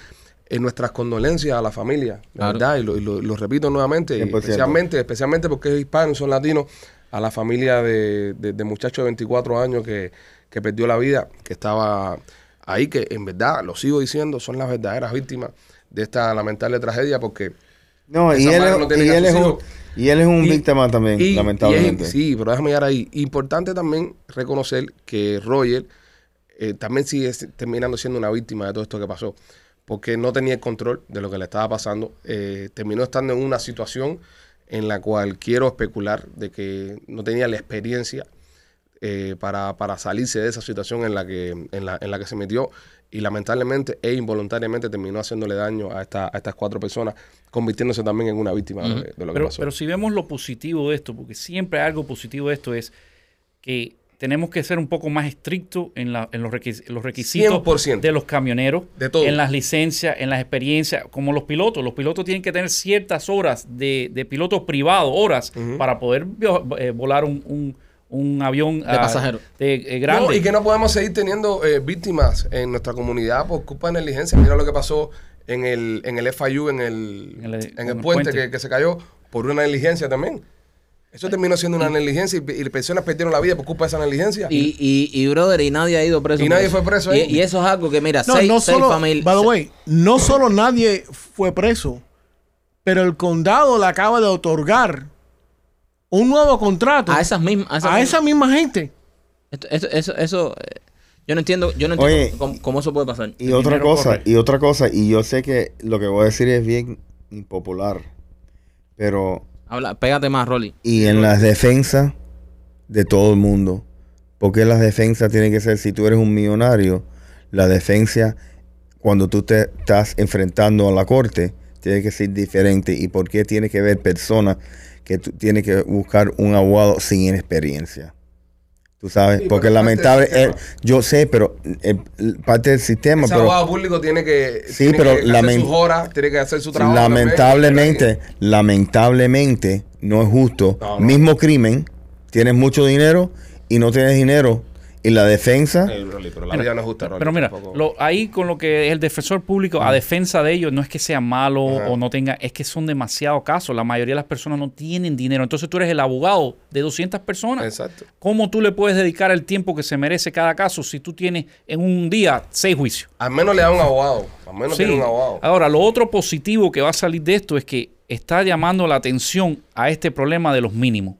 En nuestras condolencias a la familia, la Claro. verdad, y lo, y lo- lo repito nuevamente, y 100%. especialmente, especialmente porque es hispano y son latinos, a la familia de, de, de muchacho de 24 años que, que perdió la vida, que estaba ahí, que en verdad, lo sigo diciendo, son las verdaderas víctimas de esta lamentable tragedia porque... No, y él, es- no tiene y que él es sus un, y él es un Y- víctima también, y- y es- lamentablemente. sí, pero déjame llegar ahí. Importante también reconocer que Roger eh, también sigue terminando siendo una víctima de todo esto que pasó, porque no tenía el control de lo que le estaba pasando. Eh, terminó estando en una situación en la cual quiero especular de que no tenía la experiencia eh, para, para salirse de esa situación en la que, en la, en la que se metió y lamentablemente e involuntariamente terminó haciéndole daño a, esta, a estas cuatro personas, convirtiéndose también en una víctima de, lo que- de lo que Pero, pasó. pero si vemos lo positivo de esto, porque siempre algo positivo de esto, es que tenemos que ser un poco más estrictos en, la- en los, requis- en los requisitos 100%. de los camioneros, De todo. en las licencias, en las experiencias, como los pilotos. Los pilotos tienen que tener ciertas horas de, de pilotos privados, horas, para poder eh, volar un, un- un avión De ah, pasajero. de, eh, grande. No, y que no podemos seguir teniendo eh, víctimas en nuestra comunidad por culpa de negligencia. Mira lo que pasó en el, en el FIU, en el, En el- en en el el puente, puente. Que, que se cayó por una negligencia también. Eso terminó siendo una negligencia y, y personas perdieron la vida por culpa de esa negligencia. Y, y, y, brother, y nadie ha ido preso. Y nadie fue preso Y, eso es algo que, mira, No, seis, no seis solo, familias. by the way, no solo nadie fue preso, pero el condado le acaba de otorgar un nuevo contrato a esas mismas. A, esas a mismas- esa misma gente. Esto- eso, eso, eso, eh, yo no entiendo, yo no entiendo Oye, cómo, cómo eso puede pasar. Y otra cosa, corre. y otra cosa, y yo sé que lo que voy a decir es bien impopular, pero Habla, pégate más, Rolly. y en las defensas de todo el mundo, porque las defensas tienen que ser, si tú eres un millonario, la defensa cuando tú te estás enfrentando a la corte tiene que ser diferente y por qué tiene que ver personas que tú que buscar un abogado sin experiencia. Tú sabes, Sí, porque lamentable, eh, yo sé, pero eh, parte del sistema, pero abogado público tiene que, Sí, tiene pero que hacer sus horas, tiene que hacer su trabajo. lamentablemente, lamentablemente no es justo. No, no. Mismo crimen, tienes mucho dinero y no tienes dinero y la defensa Eh, Rolly, pero la vida no es justa, Rolly, Pero mira, tampoco. lo, ahí con lo que es el defensor público, a defensa de ellos, no es que sea malo Ajá. o no tenga, es que son demasiados casos. La mayoría de las personas no tienen dinero. Entonces tú eres el abogado de 200 personas. Exacto. ¿Cómo tú le puedes dedicar el tiempo que se merece cada caso si tú tienes en un día seis juicios? Al menos le da un abogado. Al menos Sí. tiene un abogado. Ahora, lo otro positivo que va a salir de esto es que está llamando la atención a este problema de los mínimos.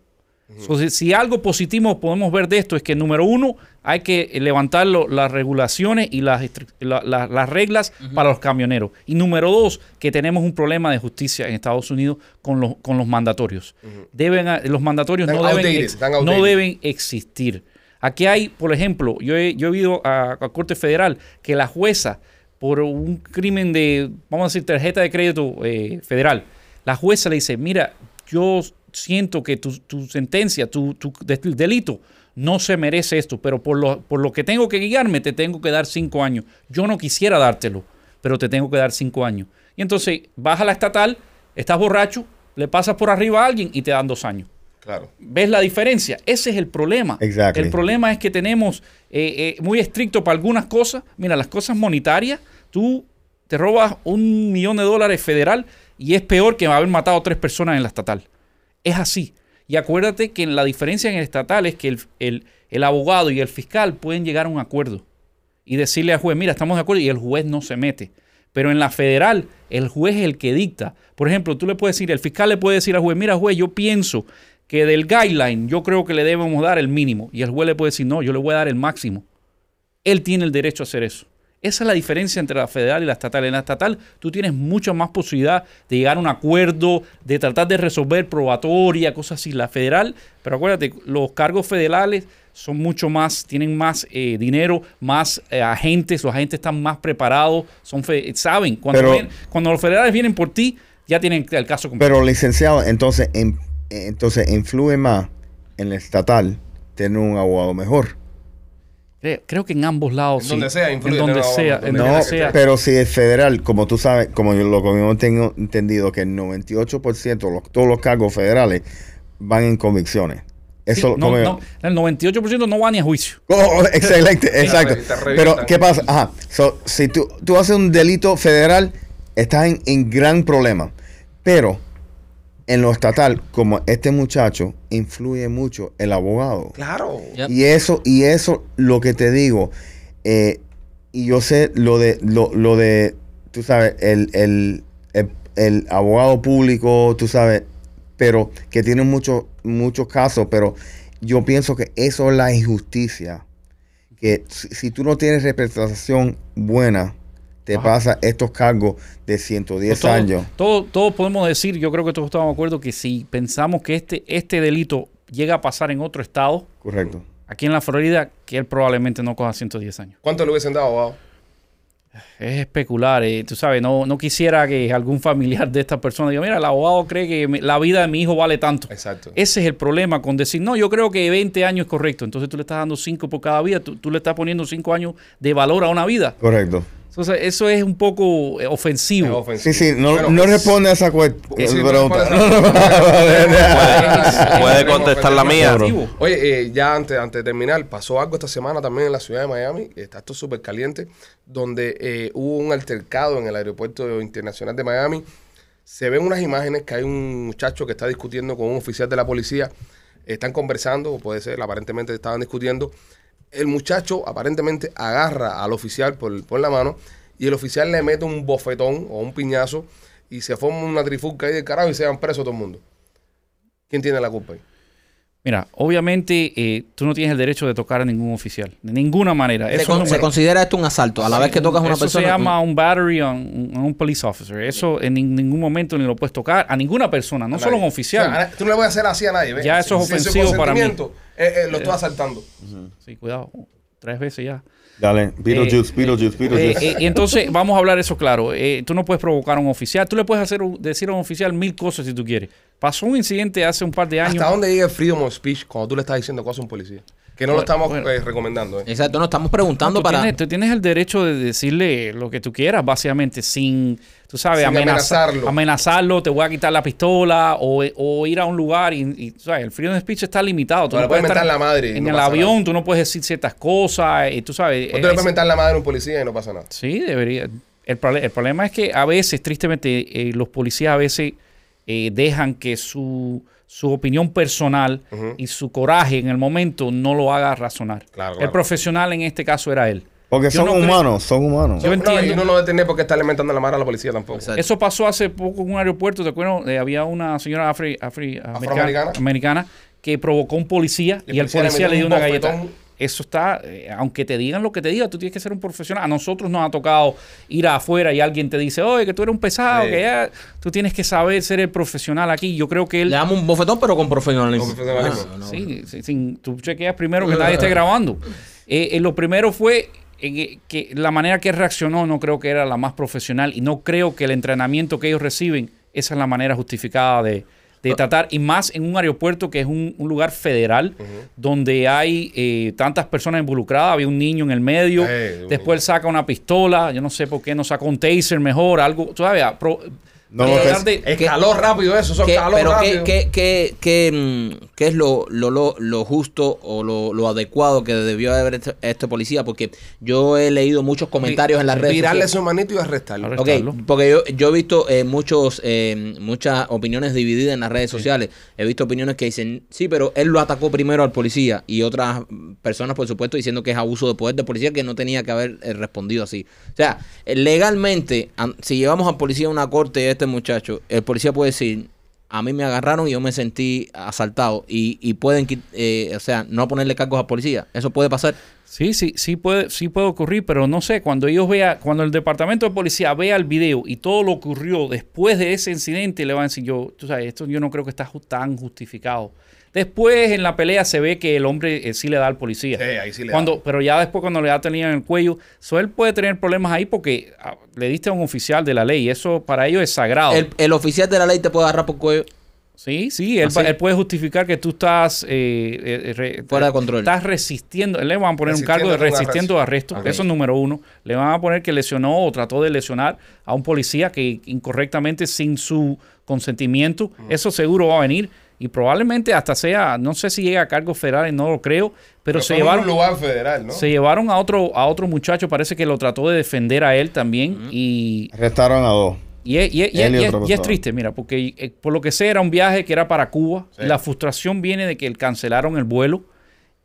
So, si, algo positivo podemos ver de esto es que, número uno, hay que levantar lo- las regulaciones y las, estri- la- la- las reglas para los camioneros. Y número dos, que tenemos un problema de justicia en Estados Unidos con los, con los mandatorios. Deben, a- los mandatorios no deben, ex- no deben existir. Aquí hay, por ejemplo, yo he, yo he ido a, a Corte Federal que la jueza, por un crimen de, vamos a decir, tarjeta de crédito eh, federal, la jueza le dice, mira, yo siento que tu, tu sentencia, tu, tu de- delito, no se merece esto, pero por lo, por lo que tengo que guiarme, te tengo que dar cinco años. Yo no quisiera dártelo, pero te tengo que dar cinco años. Y entonces vas a la estatal, estás borracho, le pasas por arriba a alguien y te dan dos años. Claro. ¿Ves la diferencia? Ese es el problema. Exactly. El problema es que tenemos eh, eh, muy estricto para algunas cosas. Mira, las cosas monetarias, tú te robas un millón de dólares federal y es peor que haber matado a tres personas en la estatal. Es así. Y acuérdate que la diferencia en el estatal es que el, el- el abogado y el fiscal pueden llegar a un acuerdo y decirle al juez, mira, estamos de acuerdo y el juez no se mete. Pero en la federal, el juez es el que dicta. Por ejemplo, tú le puedes decir, el fiscal le puede decir al juez, mira, juez, yo pienso que del guideline yo creo que le debemos dar el mínimo. Y el juez le puede decir, no, yo le voy a dar el máximo. Él tiene el derecho a hacer eso. Esa es la diferencia entre la federal y la estatal. En la estatal tú tienes mucha más posibilidad de llegar a un acuerdo, de tratar de resolver probatoria, cosas así. La federal, pero acuérdate, los cargos federales son mucho más, tienen más eh, dinero, más eh, agentes, los agentes están más preparados, son saben, cuando, Pero- ven- cuando los federales vienen por ti, ya tienen el caso completo. Pero licenciado, entonces, en- entonces influye más en el estatal tener un abogado mejor. Creo, creo que en ambos lados. En sí. donde sea, influye En donde sea. En No, sea. pero si es federal, como tú sabes, como yo lo como yo tengo entendido, que el 98%, los, todos los cargos federales van en convicciones. Eso, Sí, no, como yo- no, el 98% no va ni a juicio. Oh, excelente, exacto. Pero, ¿qué pasa? Ajá. So, si tú, tú haces un delito federal, estás en, en gran problema. Pero en lo estatal, como este muchacho, influye mucho el abogado. Claro. Yep. Y eso, y eso, lo que te digo, eh, y yo sé lo de, lo, lo de, tú sabes, el, el, el, el abogado público, tú sabes, pero que tiene muchos, muchos casos, pero yo pienso que eso es la injusticia. Que si, si tú no tienes representación buena, te pasa estos cargos de 110 Todos- años. Todos, todos podemos decir, yo creo que todos estamos de acuerdo, que si pensamos que este, este delito llega a pasar en otro estado, Correcto. aquí en la Florida, que él probablemente no coja 110 años. ¿Cuánto le hubiesen dado, abogado? Es especular, eh, tú sabes, no, no quisiera que algún familiar de esta persona diga, mira, el abogado cree que mi- la vida de mi hijo vale tanto. Exacto. Ese es el problema con decir, no, yo creo que 20 años es correcto. Entonces tú le estás dando 5 por cada vida, tú, tú le estás poniendo 5 años de valor a una vida. Correcto. Entonces, eso es un poco eh, Es ofensivo. ofensivo. Sí, sí, no, Bueno, no responde a esa pregunta. Puede contestar la mía. Ofensivo. Oye, eh, ya antes, antes de terminar, pasó algo esta semana también en la ciudad de Miami, está esto súper caliente, donde eh, hubo un altercado en el aeropuerto internacional de Miami. Se ven unas imágenes que hay un muchacho que está discutiendo con un oficial de la policía, están conversando, o puede ser, aparentemente estaban discutiendo. El muchacho aparentemente agarra al oficial por, por la mano y el oficial le mete un bofetón o un piñazo y se forma una trifulca ahí del carajo y se van presos todo el mundo. ¿Quién tiene la culpa ahí? Mira, obviamente eh, tú no tienes el derecho de tocar a ningún oficial, de ninguna manera. Se, Eso con- no- se considera esto un asalto. A la vez que tocas a una eso persona. se llama un battery on, on un police officer. Eso en nin- ningún momento ni lo puedes tocar a ninguna persona, no solo a un O oficial. sea, tú no le puedes hacer así a nadie. ¿ves? Ya eso es ofensivo para mí. eh, eh, lo estoy asaltando. Sí, cuidado. Tres veces ya. Dale, Beetlejuice, Beetlejuice, Eh, Beetlejuice. eh, y entonces, vamos a hablar eso claro. Eh, tú no puedes provocar a un oficial. Tú le puedes hacer un- decir a un oficial mil cosas si tú quieres. Pasó un incidente hace un par de años. ¿Hasta dónde llega el freedom of speech cuando tú le estás diciendo cosas a un policía? Que no lo estamos bueno. eh, recomendando. ¿eh? Exacto, no estamos No, preguntando tú, para. tienes, tú tienes el derecho de decirle lo que tú quieras, básicamente, sin, tú sabes, Sin amenaza- amenazarlo. amenazarlo, te voy a quitar la pistola o, o ir a un lugar y, y, tú sabes, el freedom of speech está limitado. Tú No le puedes mentar la madre En no el avión nada. tú no puedes decir ciertas cosas, y tú sabes. O tú le es- puedes mentar la madre a un policía y no pasa nada. Sí, debería. El, el problema es que a veces, tristemente, eh, los policías a veces eh, dejan que su, su opinión personal y su coraje en el momento no lo haga razonar. Claro, El claro. profesional en este caso era él. Porque yo son no creo- humanos, son humanos. Yo No, entiendo. y no debe tener por qué estarle mentando la madre a la policía tampoco. Exacto. Eso pasó hace poco en un aeropuerto, ¿te acuerdas? Eh, había una señora afri, afri- Afroamericana. americana, que provocó un policía Y el y el policía le dio una un galleta. Eso está, eh, aunque te digan lo que te digan, tú tienes que ser un profesional. A nosotros nos ha tocado ir afuera y alguien te dice, oye, que tú eres un pesado, Sí. que ya, tú tienes que saber ser el profesional aquí. Yo creo que él, Le damos un bofetón, pero con profesionalismo. Con profesionalismo. Ah, no. Sí, sí, sin- tú chequeas primero que nadie esté grabando. Eh, eh, lo primero fue eh, que la manera que reaccionó no creo que era la más profesional y no creo que el entrenamiento que ellos reciben, esa es la manera justificada de, de tratar, y más en un aeropuerto que es un, un lugar federal, donde hay eh, tantas personas involucradas, había un niño en el medio, Eh, después él saca una pistola, yo no sé por qué no sacó un taser mejor, algo, tú sabes, a pro- No, no, de- Escaló rápido eso, eso ¿Qué- escaló pero rápido. ¿qué, qué, qué, qué, mm, qué es lo, lo, lo, lo justo o lo, lo adecuado que debió haber este, este policía? Porque yo he leído muchos comentarios en las redes Virarle su manito y arrestarlo. Arre- Ok, arrestarlo. porque yo, yo he visto eh, muchos, eh, muchas opiniones divididas en las redes sociales. He visto opiniones que dicen, sí, pero él lo atacó primero al policía y otras personas, por supuesto, diciendo que es abuso de poder de policía que no tenía que haber eh, respondido así. O sea, legalmente, an- si llevamos al policía a una corte a este muchacho, el policía puede decir, a mí me agarraron y yo me sentí asaltado y, y pueden, eh, o sea, no ponerle cargos al policía. Eso puede pasar. Sí, sí, sí puede, sí puede ocurrir, pero no sé, cuando ellos vean, cuando el departamento de policía vea el video y todo lo ocurrió después de ese incidente, le van a decir, yo, tú sabes, esto yo no creo que está tan justificado. Después en la pelea se ve que el hombre eh, sí le da al policía. Sí, ahí sí le cuando, da. Pero ya después cuando le da tenía en el cuello, so él puede tener problemas ahí porque ah, le diste a un oficial de la ley eso para ellos es sagrado. El, el oficial de la ley te puede agarrar por cuello. Sí, sí, él, ¿Ah, sí? va- él puede justificar que tú estás eh, eh, re- Fuera de control. Estás resistiendo. Le van a poner un cargo de Resistiendo arresto. Eso es número uno. Le van a poner que lesionó o trató de lesionar a un policía que incorrectamente, sin su consentimiento, eso seguro va a venir. Y probablemente hasta sea, no sé si llega a cargos federales, no lo creo, pero, se llevaron, un lugar federal, ¿no? se llevaron a otro, a otro muchacho, parece que lo trató de defender a él también. Y Arrestaron a dos. y es, y es- y es- Él y y es- otra y es persona. triste, mira, porque eh, por lo que sé era un viaje que era para Cuba. Sí. La frustración viene de que cancelaron el vuelo.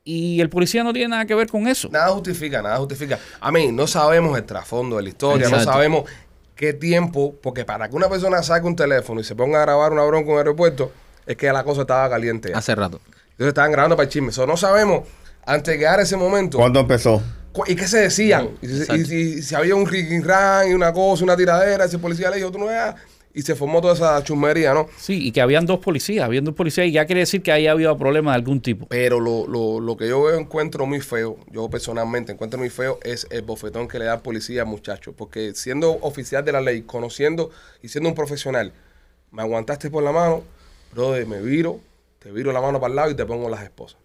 Y el policía no tiene nada que ver con eso. Nada justifica, nada justifica. A mí, no sabemos el trasfondo de la historia, Exacto. no sabemos qué tiempo, porque para que una persona saque un teléfono y se ponga a grabar una bronca en un aeropuerto, es que la cosa estaba caliente. ya. Hace rato. Entonces estaban grabando para el chisme. Eso no sabemos, antes de llegar a ese momento, ¿Cuándo empezó? ¿y qué se decían? Y, si- y había un rigging ran y una cosa, una tiradera, ese policía le dijo, tú no veas, y se formó toda esa chusmería, ¿no? Sí, y que habían dos policías, habían dos policías y ya quiere decir que ahí había problemas de algún tipo. Pero lo, lo, lo que yo veo encuentro muy feo, yo personalmente encuentro muy feo, es el bofetón que le da el policía al muchacho. Porque siendo oficial de la ley, conociendo y siendo un profesional, me aguantaste por la mano, brother, me viro, te viro la mano para el lado y te pongo las esposas.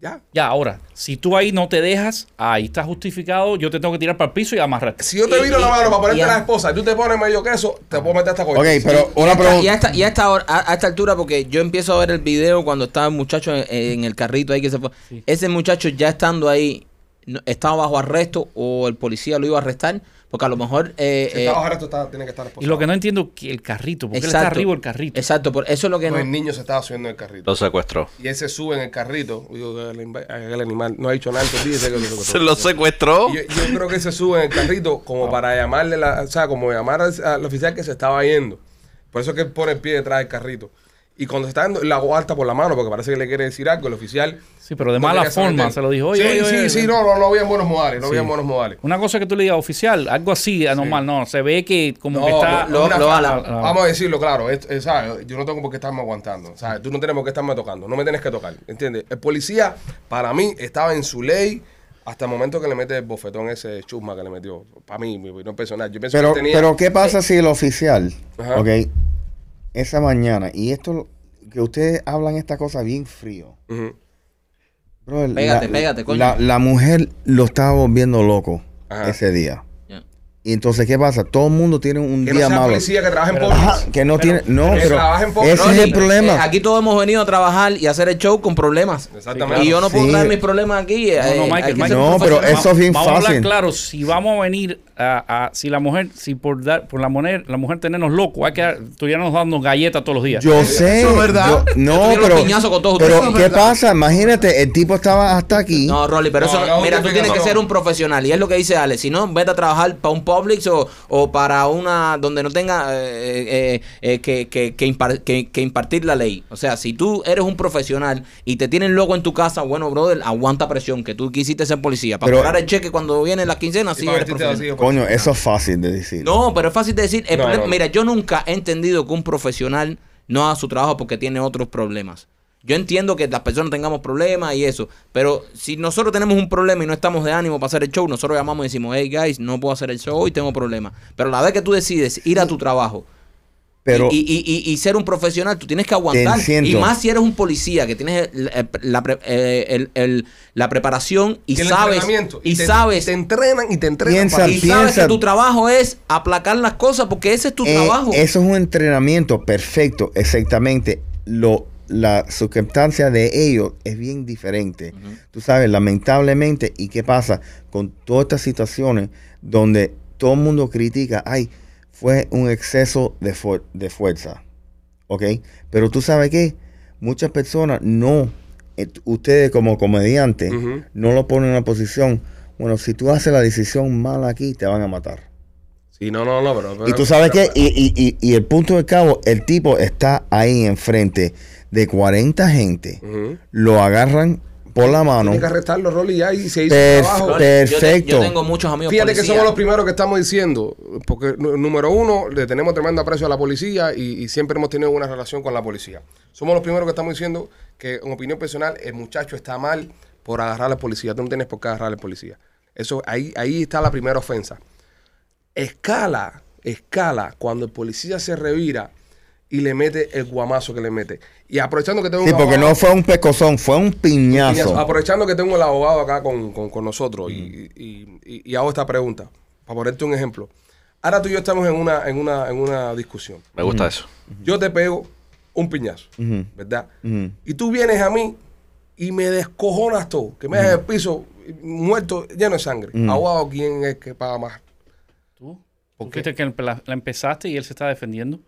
Ya. Ya, ahora, si tú ahí no te dejas, ahí está justificado, yo te tengo que tirar para el piso y amarrarte. Si yo te Y- viro la y- mano para ponerte y a- la esposa y tú te pones medio queso, te puedo meter hasta Ok, coño. pero una Y a pregunta. esta, y a esta hora- a, a esta altura, porque yo empiezo a ver el video cuando estaba el muchacho en, en el carrito ahí que se fue. Sí. Ese muchacho ya estando ahí, no- ¿estaba bajo arresto o el policía lo iba a arrestar? Porque a lo mejor... eh, Si eh, está bajo arresto, está- tiene que estar esposado. Y lo que no entiendo que el carrito, porque él está arriba el carrito. Exacto, por eso es lo que Pues no... el niño se estaba subiendo en el carrito. Lo secuestró. Y él se sube en el carrito. Digo, el, animal no ha dicho nada, entonces dice que lo Se lo secuestró. Yo, yo creo que se sube en el carrito como para llamarle, la, o sea, como llamar al, al oficial que se estaba yendo. Por eso es que él pone el pie detrás del carrito. Y cuando se está dando, la alta por la mano, porque parece que le quiere decir algo, el oficial. Sí, pero de no mala forma se lo dijo. Oye, sí, oye, sí, oye, sí, oye. no, no, no había buenos modales, no Sí. había buenos modales. Una cosa que tú le digas oficial, algo así anormal, no, se ve que como No, que está... lo. Ah. Vamos a decirlo claro, es- es, ¿sabes? yo no tengo por qué estarme aguantando, ¿sabes? tú no tienes por qué estarme tocando, no me tienes que tocar, ¿entiendes? El policía, para mí, estaba en su ley hasta el momento que le mete el bofetón ese chusma que le metió, para mí, mi opinión personal. Yo pienso Pero, que tenía... pero ¿qué pasa si el oficial, Ajá. ok, esa mañana, y esto, que ustedes hablan esta cosa bien frío. Pégate, la, pégate, coño. La, la mujer lo estaba volviendo loco Ajá. ese día. Y entonces, ¿qué pasa? Todo el mundo tiene un Que no día sea malo. policía, que trabaje en Pero- que no tiene. No, que pero. trabaja en. Ese es Ronnie, el problema. eh, aquí todos hemos venido a trabajar y a hacer el show con problemas. Exactamente. Y yo no puedo Sí. traer mis problemas aquí. eh, No, no, hay Michael, Michael. No, pero eso es bien vamos a hablar fácil. claro, si vamos a venir a, a- si la mujer, si por dar, por la mujer, la mujer tenernos locos, hay que estuviéramos dando galletas todos los días. Yo sé. Eso es verdad. yo- no, pero. piñazo con todos pero. ¿qué verdad. pasa? Imagínate, el tipo estaba hasta aquí. No, Rolly, pero No, eso, no, mira, tú tienes que ser un profesional. Y es lo que dice Ale. Si no, vete a trabajar para un Publix o, o para una donde no tenga eh, eh, eh, que, que, que, impar- que- que impartir la ley. O sea, si tú eres un profesional y te tienen loco en tu casa, bueno, brother, aguanta presión, que tú quisiste ser policía. Para Pero- cobrar el cheque cuando viene la quincena, Y sí eres profesional. así. Coño, eso es fácil de decir. No, pero es fácil de decir. El No, problema- no, no. Mira, yo nunca he entendido que un profesional no haga su trabajo porque tiene otros problemas. Yo entiendo que las personas tengamos problemas y eso, pero si nosotros tenemos un problema y no estamos de ánimo para hacer el show, nosotros llamamos y decimos, hey guys, no puedo hacer el show hoy, tengo problemas. Pero la vez que tú decides ir a tu trabajo Pero. y, y- y- y ser un profesional, tú tienes que aguantar. Y más si eres un policía que tienes el- el- la, eh, el- el- la preparación y el sabes y te, sabes Te entrenan y te entrenan. Piensa, para- y sabes que tu trabajo es aplacar las cosas porque ese es tu Eh, trabajo. Eso es un entrenamiento perfecto, exactamente. Lo, la circunstancia de ellos es bien diferente. Tú sabes, lamentablemente, ¿y qué pasa con todas estas situaciones donde todo el mundo critica, ay, fue un exceso de, fu- de fuerza? ¿Ok? Pero tú sabes qué? Muchas personas no, eh, ustedes como comediantes, no lo ponen en una posición, bueno, si tú haces la decisión mala aquí, te van a matar. Sí, no, no, no, pero... Y tú sabes qué, y, y, y, y el punto de cabo, el tipo está ahí enfrente de 40 gente, lo agarran por la mano. Tienen que arrestarlo, Rolly, ya, y se hizo Perf- el trabajo. Rolly, yo te- perfecto. Yo, tengo muchos amigos Fíjate que somos los primeros que estamos diciendo, porque número uno, le tenemos tremendo aprecio a la policía y, y siempre hemos tenido una relación con la policía. Somos los primeros que estamos diciendo que, en opinión personal, el muchacho está mal por agarrar a la policía. Tú no tienes por qué agarrar a la policía. Eso, ahí, ahí está la primera ofensa. Escala, escala, cuando el policía se revira y le mete el guamazo que le mete. Y aprovechando que tengo Sí, un porque abogado- no fue un pecozón, fue un piñazo. Piñazo. Aprovechando que tengo el abogado acá con, con- con nosotros y, y- y- y hago esta pregunta, para ponerte un ejemplo. Ahora tú y yo estamos en una, en una, en una discusión. Me gusta eso. Yo te pego un piñazo. ¿verdad? Y tú vienes a mí y me descojonas todo, que me dejas el piso muerto, lleno de sangre. Abogado, ¿quién es que paga más? ¿Tú? ¿Por ¿Tú qué? que la, la empezaste y él se está defendiendo?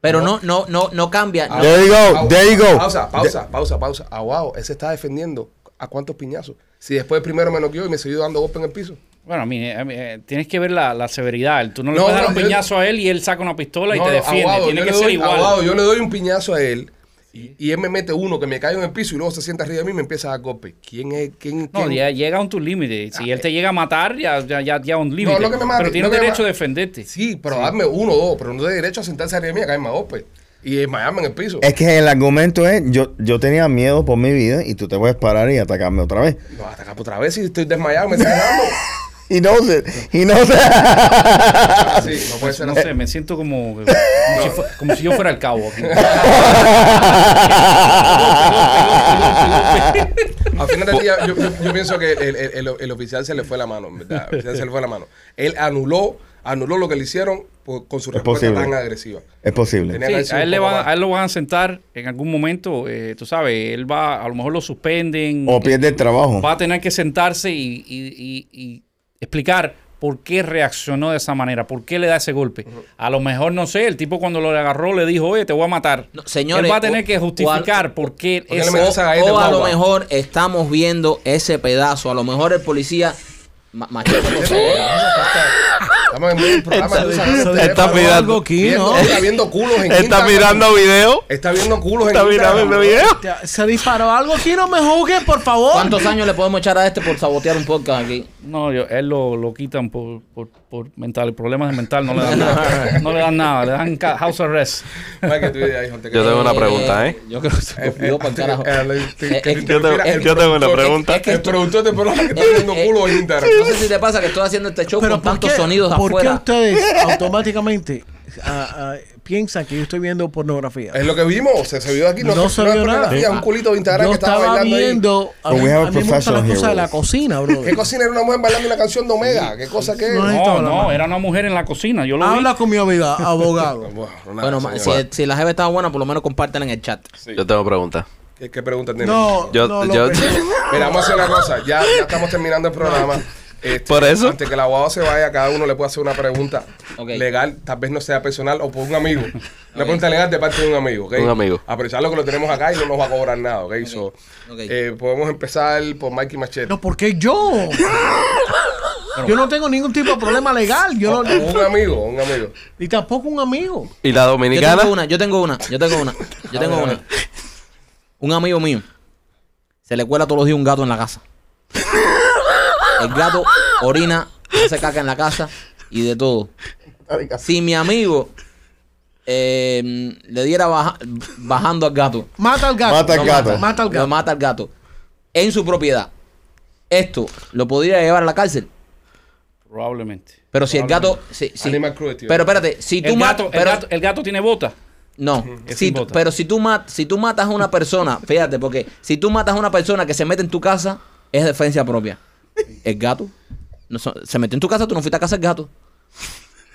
Pero no, no, no, no cambia. no. There you go, Pau- there you go. Pausa, pausa, pausa, pausa. Abogado, él se está defendiendo. ¿A cuántos piñazos? Si después primero me noqueó y me siguió dando golpe en el piso. Bueno, a mí, eh, a mí, eh, tienes que ver la, la severidad. Tú no, le No, puedes dar un yo- piñazo a él y él saca una pistola y te defiende. abogado, Tiene que le ser igual. abogado, yo le doy un piñazo a él y, y él me mete uno que me cae en el piso y luego se sienta arriba de mí y me empieza a dar golpe. ¿Quién es? ¿Quién? No, quién? ya llega a un tu límite. Si él te llega a matar, ya, ya, ya, ya un límite. pero tiene derecho a defenderte. Sí, pero dame uno o dos, pero no de derecho a sentarse arriba de mí a caerme a golpe. Y desmayarme en el piso. Es que el argumento es, yo, yo tenía miedo por mi vida y tú te puedes parar y atacarme otra vez. No, atacar otra vez si estoy desmayado, me está dando. He knows it. He knows it. Sí, no puede ser No sé, me siento como, como, si, fue- como si yo fuera el cabo aquí. Al final del día, yo, yo- yo pienso que el, el- el- el oficial se le fue la mano. El oficial se le fue la mano. Él anuló, anuló lo que le hicieron por- con su Es respuesta tan agresiva. Es posible. Sí, a, él le van, a él lo van a sentar en algún momento, eh, tú sabes, él va, a lo mejor lo suspenden. O pierde el trabajo. Va a tener que sentarse y, y- y- y explicar por qué reaccionó de esa manera, por qué le da ese golpe. A lo mejor, no sé, el tipo cuando lo agarró le dijo, oye, te voy a matar. No, señores, él va a tener o- que o justificar por qué esa galleta O a lo mejor estamos viendo ese pedazo. A lo mejor el policía. ma- Machete, por favor. Estamos en un programa, de- Está teléfono, mirando. algo aquí, ¿no? Está viendo culos en Está Instagram. mirando video. Está viendo culos en Está mirando video. Se disparó algo aquí, no me juzguen, por favor. ¿Cuántos años le podemos echar a este por sabotear un podcast aquí? No, yo- él lo, lo quitan por, por, por mental, problemas de mental no le dan nada. No le dan nada, le dan house arrest. Yo tengo una Eh, pregunta, ¿eh? Yo creo que se Eh, confundió eh, para el carajo. eh, Eh, eh, yo tengo- una pregunta. El productor del programa que está Eh, viendo eh, culos en Instagram. No sé si te pasa que estoy haciendo este show con ¿por tantos qué, sonidos ¿por qué ustedes automáticamente piensan que yo estoy viendo pornografía? Es lo que vimos, se, se vio aquí. No, se vio nada. pornografía, un culito de Instagram Yo que estaba, estaba bailando ahí. viendo. A But mí, we have a a mí me las professional cosas de la cocina, bro. ¿Qué cocina era una mujer bailando una canción de Omega? ¿Qué cosa que es? No, No, la- era una mujer en la cocina, yo lo Habla vi. con mi amiga, abogado. Bueno, nada, Bueno, ma- señor. si, si la jefa estaba buena, por lo menos compártela en el chat. Yo tengo pregunta. ¿Qué, qué pregunta tiene? No, Yo- no, yo- López. Mira, vamos a hacer una cosa. Ya, ya estamos terminando el programa. Este, Por eso. Antes que el abogado se vaya, cada uno le puede hacer una pregunta legal, tal vez no sea personal o por un amigo. Una pregunta legal de parte de un amigo, ¿ok? Un amigo. Aprovechar lo que lo tenemos acá y no nos va a cobrar nada, ¿ok? So, eh, podemos empezar por Mikey Machete. No, ¿por qué yo? Yo no tengo ningún tipo de problema legal. Yo no, un amigo, un amigo. ni tampoco un amigo. ¿Y la Yo dominicana? tengo una, yo tengo una, yo tengo una, yo tengo una. Un amigo mío se le cuela todos los días un gato en la casa. El gato orina, hace caca en la casa y de todo. Si mi amigo eh, le diera baja- bajando al gato, Mata al gato. Mata al gato. Mata al lo gato. mata al gato en su propiedad, esto lo podría llevar a la cárcel. Probablemente. Pero si el gato, si- si- Animal cruelty. pero espérate, si tú El matas, gato, el, gato, el gato tiene bota. No, Es si sin tú- bota. pero si tú, mat, si tú matas a una persona, fíjate, porque si tú matas a una persona que se mete en tu casa, es defensa propia. El gato no se metió en tu casa, tú no fuiste a casa del gato.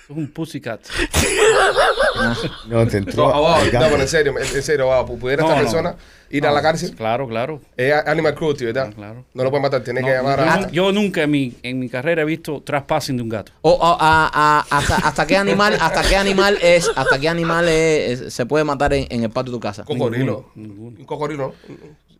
Es un pussycat. No, te No, entró. abogado, no, gato. pero en serio, en en serio, abogado, ¿pudiera No, esta no. persona ir a la cárcel? Claro, claro. Es animal cruelty, ¿verdad? Claro. No lo puede matar, tiene No, que llamar yo, a... nu- yo nunca en mi, en mi carrera he visto trespassing de un gato. O, o, a- a- hasta, hasta qué animal, hasta qué animal es, hasta qué animal es- es- se puede matar en, en el patio de tu casa. Cocodrilo. Ninguno, ninguno. Un cocodrilo, ¿no?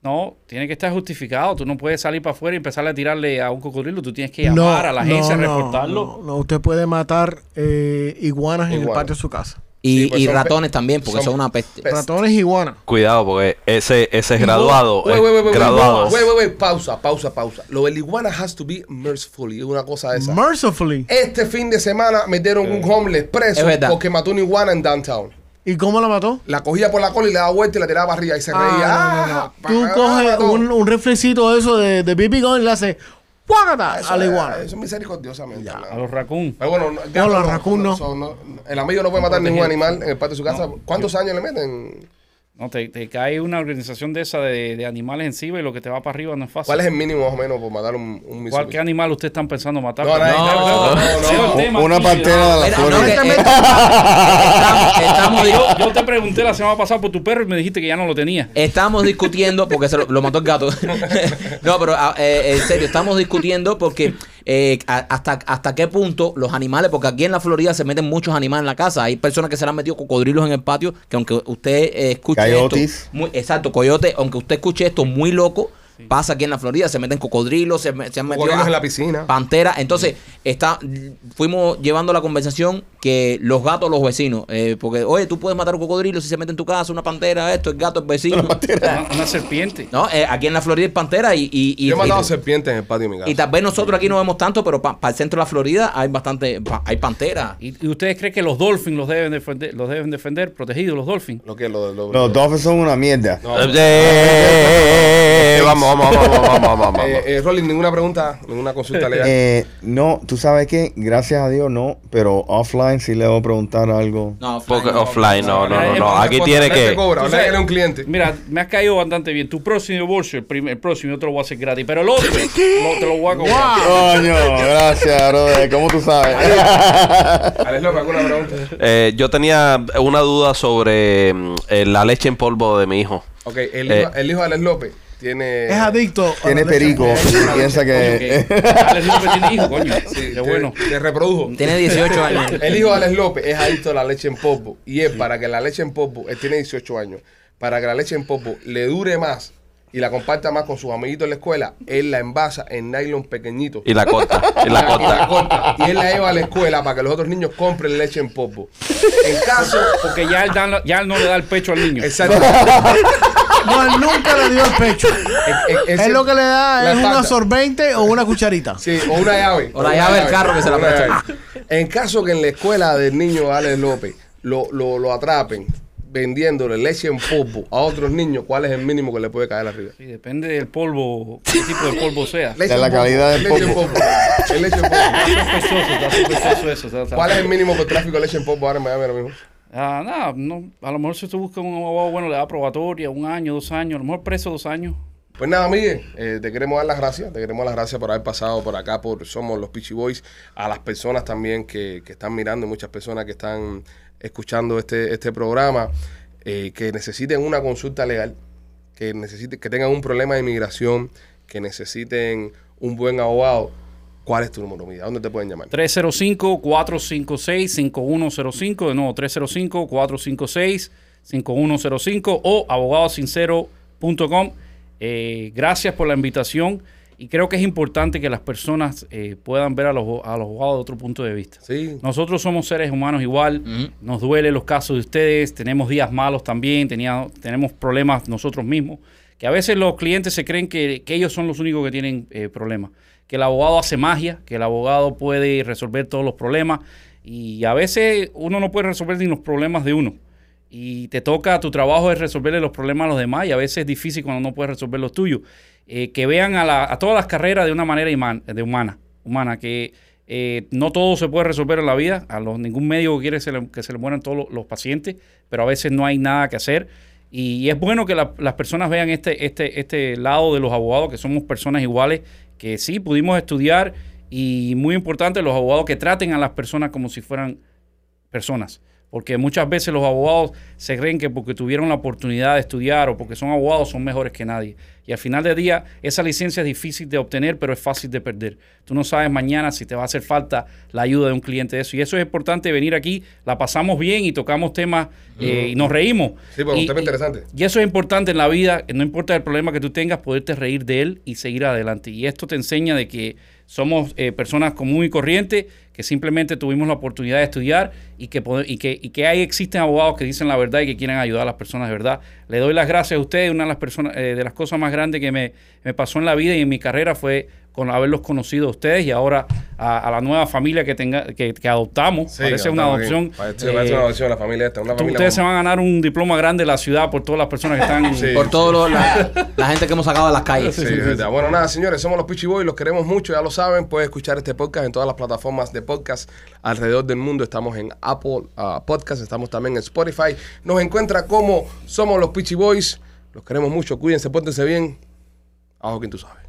No, tiene que estar justificado. Tú no puedes salir para afuera y empezar a tirarle a un cocodrilo. Tú tienes que No, llamar a la agencia, no, no, reportarlo. No, no, usted puede matar eh, iguanas en el patio de su casa. Y, Sí, pues y ratones también, porque son son una peste. pe- Ratones y iguanas. Cuidado, porque ese, ese es graduado. Wait, es wait, wait, graduado. pausa, pausa, pausa. Lo del iguana has to be merciful. Y una cosa esa. Mercifully. Este fin de semana metieron un homeless preso porque mató una iguana en downtown. ¿Y cómo la mató? La cogía por la cola y le daba vuelta y la tiraba para arriba y se reía. Ah, no, no, no. Ah, Tú coges un, un reflexito de eso de, de Gun y le haces ¡Guácata! Eso a la iguana. Eso es misericordiosamente. A los raccoon. Pero bueno, no, los raccoon no. son- no- El amigo no puede matar ningún animal en el patio de su casa. ¿Cuántos años le meten? No, te, te cae una organización de esa de, de animales encima y lo que te va para arriba no es fácil. ¿Cuál es el mínimo más o menos por matar un, un ¿Cuál? ¿Qué animal usted están pensando matar? No, No, no, no, no, no. tema Una pantera de la estamos- Yo, yo te pregunté la semana pasada por tu perro y me dijiste que ya no lo tenía. Estamos discutiendo, porque se lo, lo mató el gato. no, pero ah, eh, en serio, estamos discutiendo porque eh, hasta, hasta qué punto los animales, porque aquí en la Florida se meten muchos animales en la casa. Hay personas que se le han metido cocodrilos en el patio, que aunque usted eh, escuche Coyotes. esto, muy, exacto, coyote, aunque usted escuche esto muy loco, pasa aquí en la Florida, se meten cocodrilos, se, se han metido en la piscina. Pantera. Entonces, está, fuimos llevando la conversación que los gatos los vecinos. Eh, porque, oye, tú puedes matar un cocodrilo si se mete en tu casa, una pantera, esto, el gato, el vecino. Una, una serpiente. No, eh, aquí en la Florida hay pantera y... y, y Yo he matado serpientes en el patio de mi casa. y tal vez nosotros aquí no vemos tanto, pero para el centro de la Florida hay bastante, pa- hay pantera. ¿Y, y ustedes creen que los Dolphins los deben defender, los deben defender protegidos, los Dolphins? Lo que lo, lo- Los Dolphins son una mierda. No. Eh, eh, eh, vamos, vamos, vamos, vamos, vamos, vamos. Eh, eh, Rolly, ninguna pregunta, ninguna consulta legal. Eh, no, tú sabes qué, gracias a Dios no, pero offline sí le voy a preguntar algo. No, Porque offline no. offline, no, no, no, Eh, no. eh, Aquí tiene que. cobra, sabes- un cliente. Mira, me has caído bastante bien. Tu próximo divorcio, el, primer, el próximo, yo te lo voy a hacer gratis. Pero el otro, lo- te lo voy a cobrar. Coño, gracias, brother. ¿Cómo tú sabes? Alex López, ¿alguna pregunta? Eh, yo tenía una duda sobre mm, eh, la leche en polvo de mi hijo. Ok, el, Eh. hijo, el hijo de Alex López tiene... Es adicto. a Tiene la leche. perico y piensa que... Alex López tiene hijo, coño. Sí, Qué te- bueno. Te reprodujo. Tiene 18 años. El hijo de Alex López es adicto a la leche en polvo. Y es para que la leche en polvo, él tiene 18 años, para que la leche en polvo le dure más y la comparta más con sus amiguitos en la escuela, él la envasa en nylon pequeñito. Y la corta. Y la Y la corta. corta. Y él la lleva a la escuela para que los otros niños compren leche en polvo. En caso... Porque ya él, da- ya él no le da el pecho al niño. Exacto. No, él nunca le dio el pecho. Es, Él lo que le da es un absorbente o una cucharita. Sí, o una llave. O la Una llave del carro que se la presta. En caso que en la escuela del niño Alex López lo, lo, lo atrapen vendiéndole leche en polvo a otros niños, ¿cuál es el mínimo que le puede caer arriba? Sí, depende del polvo, qué tipo de polvo sea. De la en polvo, calidad del leche en polvo. polvo. Es leche en polvo. Está sospechoso, está sospechoso eso. está- está- ¿Cuál es el mínimo por tráfico de leche en polvo ahora en Miami ahora mismo? Ah, nada, no, a lo mejor si usted busca un abogado bueno, le da probatoria, un año, dos años, a lo mejor preso dos años. Pues nada, Miguel, eh, te queremos dar las gracias, te queremos dar las gracias por haber pasado por acá, por Somos los Peachy Boys, a las personas también que, que están mirando, muchas personas que están escuchando este, este programa, eh, que necesiten una consulta legal, que necesiten, que tengan un problema de inmigración, que necesiten un buen abogado. ¿Cuál es tu número, Miguel? ¿A dónde te pueden llamar? 305-456-5105, de nuevo, 305-456-5105 o abogadosincero.com. Eh, gracias por la invitación y creo que es importante que las personas eh, puedan ver a los, a los abogados de otro punto de vista. Sí. Nosotros somos seres humanos igual, nos duele los casos de ustedes, tenemos días malos también, tenía- tenemos problemas nosotros mismos, que a veces los clientes se creen que, que ellos son los únicos que tienen eh, problemas, que el abogado hace magia, que el abogado puede resolver todos los problemas y a veces uno no puede resolver ni los problemas de uno. Y te toca, tu trabajo es resolverle los problemas a los demás y a veces es difícil cuando no puedes resolver los tuyos. Eh, que vean a, a todas las carreras de una manera de humana, humana, que eh, no todo se puede resolver en la vida, a los, ningún médico quiere que se le mueran todos los, pacientes, pero a veces no hay nada que hacer. Y, es bueno que la- las personas vean este, este, este lado de los abogados, que somos personas iguales, que sí pudimos estudiar y muy importante los abogados que traten a las personas como si fueran personas. Porque muchas veces los abogados se creen que porque tuvieron la oportunidad de estudiar o porque son abogados son mejores que nadie. Y al final del día, esa licencia es difícil de obtener, pero es fácil de perder. Tú no sabes mañana si te va a hacer falta la ayuda de un cliente de eso. Y eso es importante venir aquí, la pasamos bien y tocamos temas eh, y nos reímos. Sí, porque un tema interesante. y eso es importante en la vida, no importa el problema que tú tengas, poderte reír de él y seguir adelante. Y esto te enseña de que somos eh, personas común y corriente, que simplemente tuvimos la oportunidad de estudiar y que, y que, y que hay, existen abogados que dicen la verdad y que quieren ayudar a las personas de verdad. Le doy las gracias a ustedes. Una de las, personas, eh, de las cosas más grandes que me, me pasó en la vida y en mi carrera fue con haberlos conocido a ustedes y ahora a, a la nueva familia que, tenga, que, que adoptamos. Sí, parece que una aquí. adopción. Parece, parece Eh, una adopción la familia esta. Una Tú- familia Ustedes se van a ganar un diploma grande de la ciudad por todas las personas que están. Sí. Por toda la, la gente que hemos sacado de las calles. Sí. Bueno, nada, señores, somos los Peachy Boys, los queremos mucho, ya lo saben. Pueden escuchar este podcast en todas las plataformas de podcast alrededor del mundo. Estamos en Apple ah, Podcast, estamos también en Spotify. Nos encuentra como somos los Peachy Boys. Los queremos mucho, cuídense, pórtense bien. Abajo quien tú sabes.